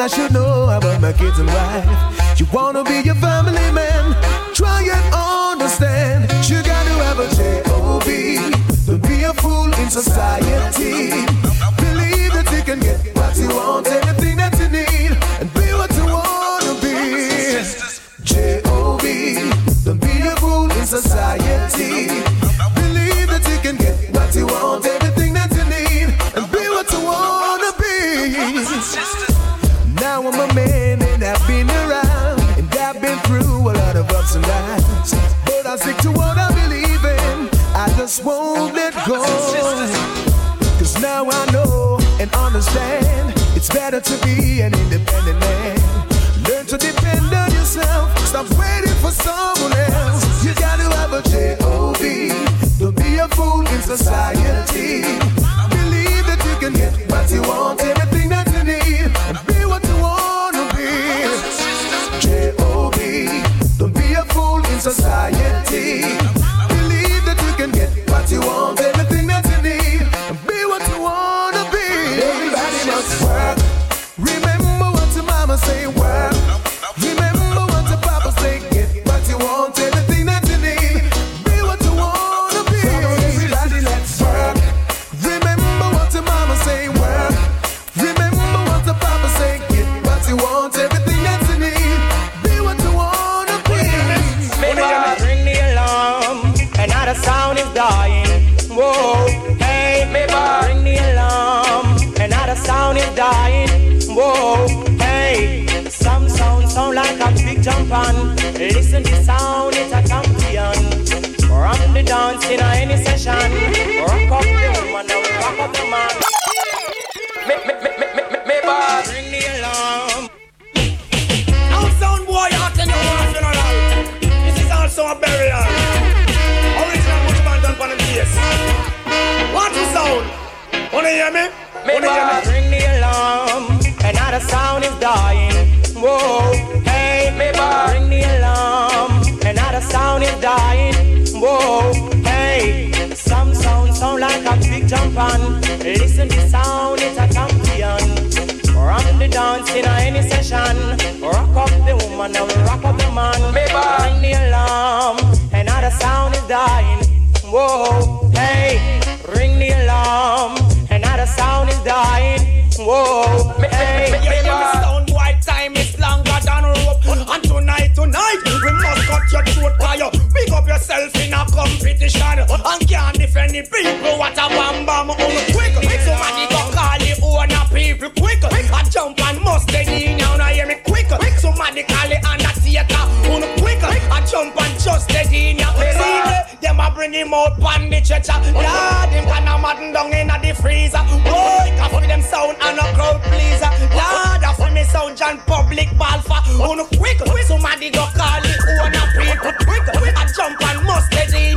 I should know about my kids and wife. Learn to depend on yourself. Stop waiting for someone else. You gotta have. Don't be a fool in society. Believe that you can get what you want, everything that you need. Be what you wanna be. J-O-B. Don't be a fool in society. Believe that you can get what you want. Session. Rock up the woman, and rock up the man. Me, me, me, me, me, me, me, boss, ring the alarm. Now sound boy, you tell you one funeral. This is also a burial. Original Buju Banton on the bass. What is sound? Wanna hear me? Me boss, me? ring the alarm, another sound is dying. Whoa, hey, me boss, ring the alarm, another sound is dying. Whoa, sound like a big jump on. Listen to sound, it's a champion. Rock the dance in a any session. Rock up the woman and rock up the man. Boss, ring the alarm, another sound is dying. Whoa, hey, ring the alarm, another sound is dying. Whoa, hey, me sound white time is longer than rope. And tonight, tonight, we must cut your throat you. Pick up yourself in a competition. And the people. What a bam bam, um, on quick. Somebody go call the owner people quick. I jump and mustard in now, now hear me quick. Somebody call the undertaker, on quick. I jump and just dead in ya. See, them a bring him out pan the stretcher. Lord, him can a madden down in the freezer. Boy, can for them sound and a crowd pleaser. Lord, a for me sound John public ball for. On um, quick, somebody go call the owner people quick. I jump and mustard in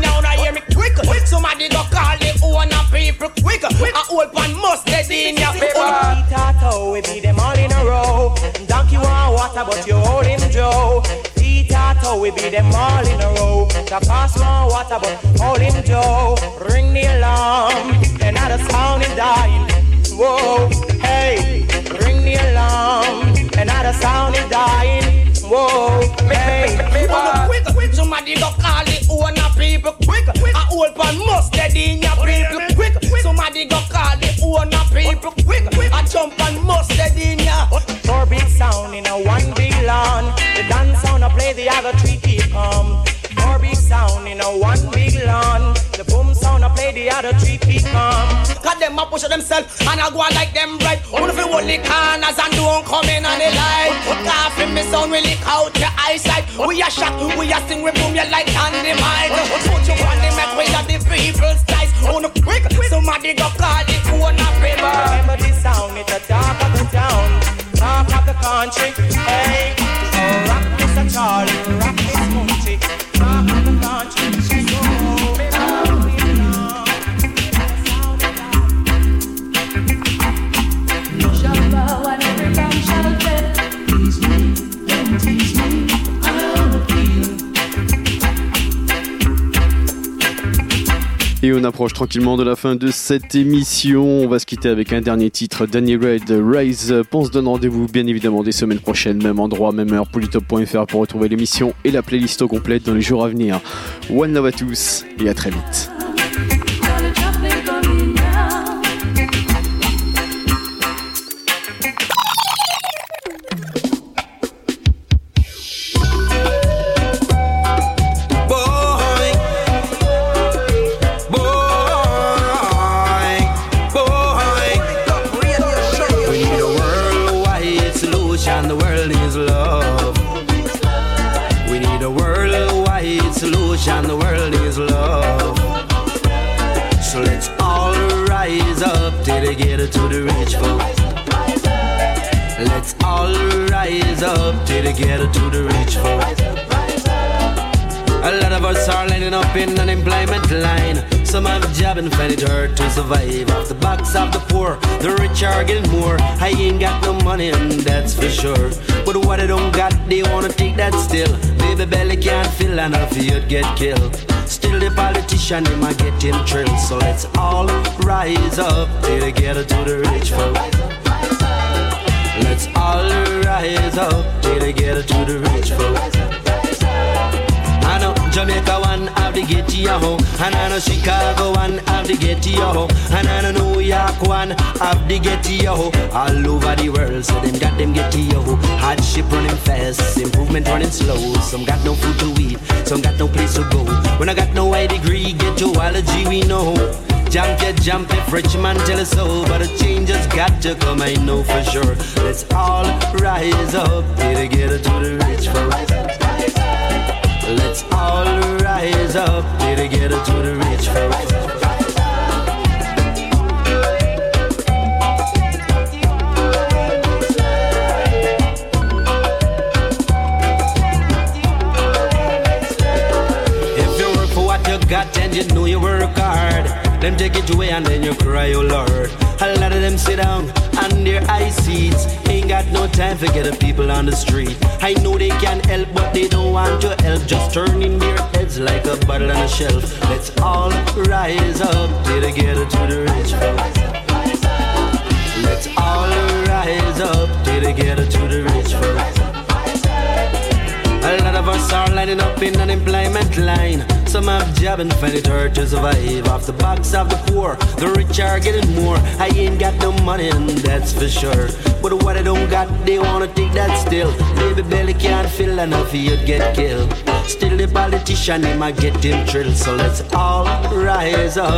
I hold pan mustard in ya. Tato, we beat them all in a row. Donkey want water, but you hold him Joe. Tato, we beat them all in a row. The cost want water, but hold him Joe. Ring the alarm, another sound is dying. Whoa, hey, ring the alarm, another sound is dying. Whoa, hey, quick, quick, somebody go call the owner people quick. I hold pan mustard in ya people Go call the owner people quick. I jump and mustard in ya. Four big sound in a one big lawn. The dance sound I play, the other three keep calm. Four big sound in a one big lawn. The other three calm. Cause them a push themselves and I go on like them right. Of the only corners and don't come in on the light. Coughing me sound really out your eyesight. We are shot, we are sing, we boom you like dynamite. Put you on the make we got the people's ties. On the quick, somebody go call the owner paper. Remember this sound, it's the talk of the town, talk of the country. Hey, on approche tranquillement de la fin de cette émission. On va se quitter avec un dernier titre, Danny Red, Rise. On se donne rendez-vous bien évidemment des semaines prochaines, même endroit, même heure, polytop.fr pour retrouver l'émission et la playlist au complète dans les jours à venir. One love à tous et à très vite. To the rich folks. Let's all rise up together to the rich folks. A lot of us are lining up in unemployment line. Some have a job and find it hard to survive. Off the backs of the poor, the rich are getting more. I ain't got no money, and that's for sure. But what I don't got, they wanna take that still. Baby belly can't fill, and you'd get killed. Still the politician, they might get him thrilled. So let's all rise up together to the rich folk. Let's all rise up together to the rich folk. Jamaica one have the ghetto, and I know Chicago one have the ghetto, and I know New York one have the ghetto. All over the world, so them got them ghetto. Hardship running fast, improvement running slow. Some got no food to eat, some got no place to go. When I got no high degree, ghettoology we know. Jump, get jump if rich man tell us so But a change has got to come, I know for sure Let's all rise up together to the rich folks Let's all rise up. Get together to the rich folks then take it away and then you cry, oh Lord. A lot of them sit down on their high seats, ain't got no time for get the people on the street. I know they can help, but they don't want to help, just turning their heads like a bottle on a shelf. Let's all rise up together to the rich folks. Let's all rise up together to the rich folks. Of us are lining up in unemployment line. Some have job and find it hard to survive. Off the backs of the poor, the rich are getting more. I ain't got no money, and that's for sure. But what I don't got, they wanna take that still. Baby belly can't fill enough, you'd get killed. Still the politician, they might get him thrilled. So let's all rise up.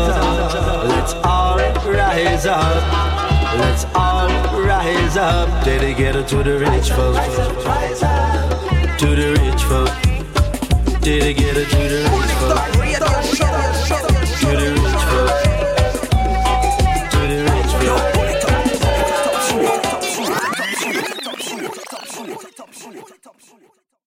Let's all rise up. Let's all rise up. Dedicated to the rich folks to the rich folk. Did it get it to the rich?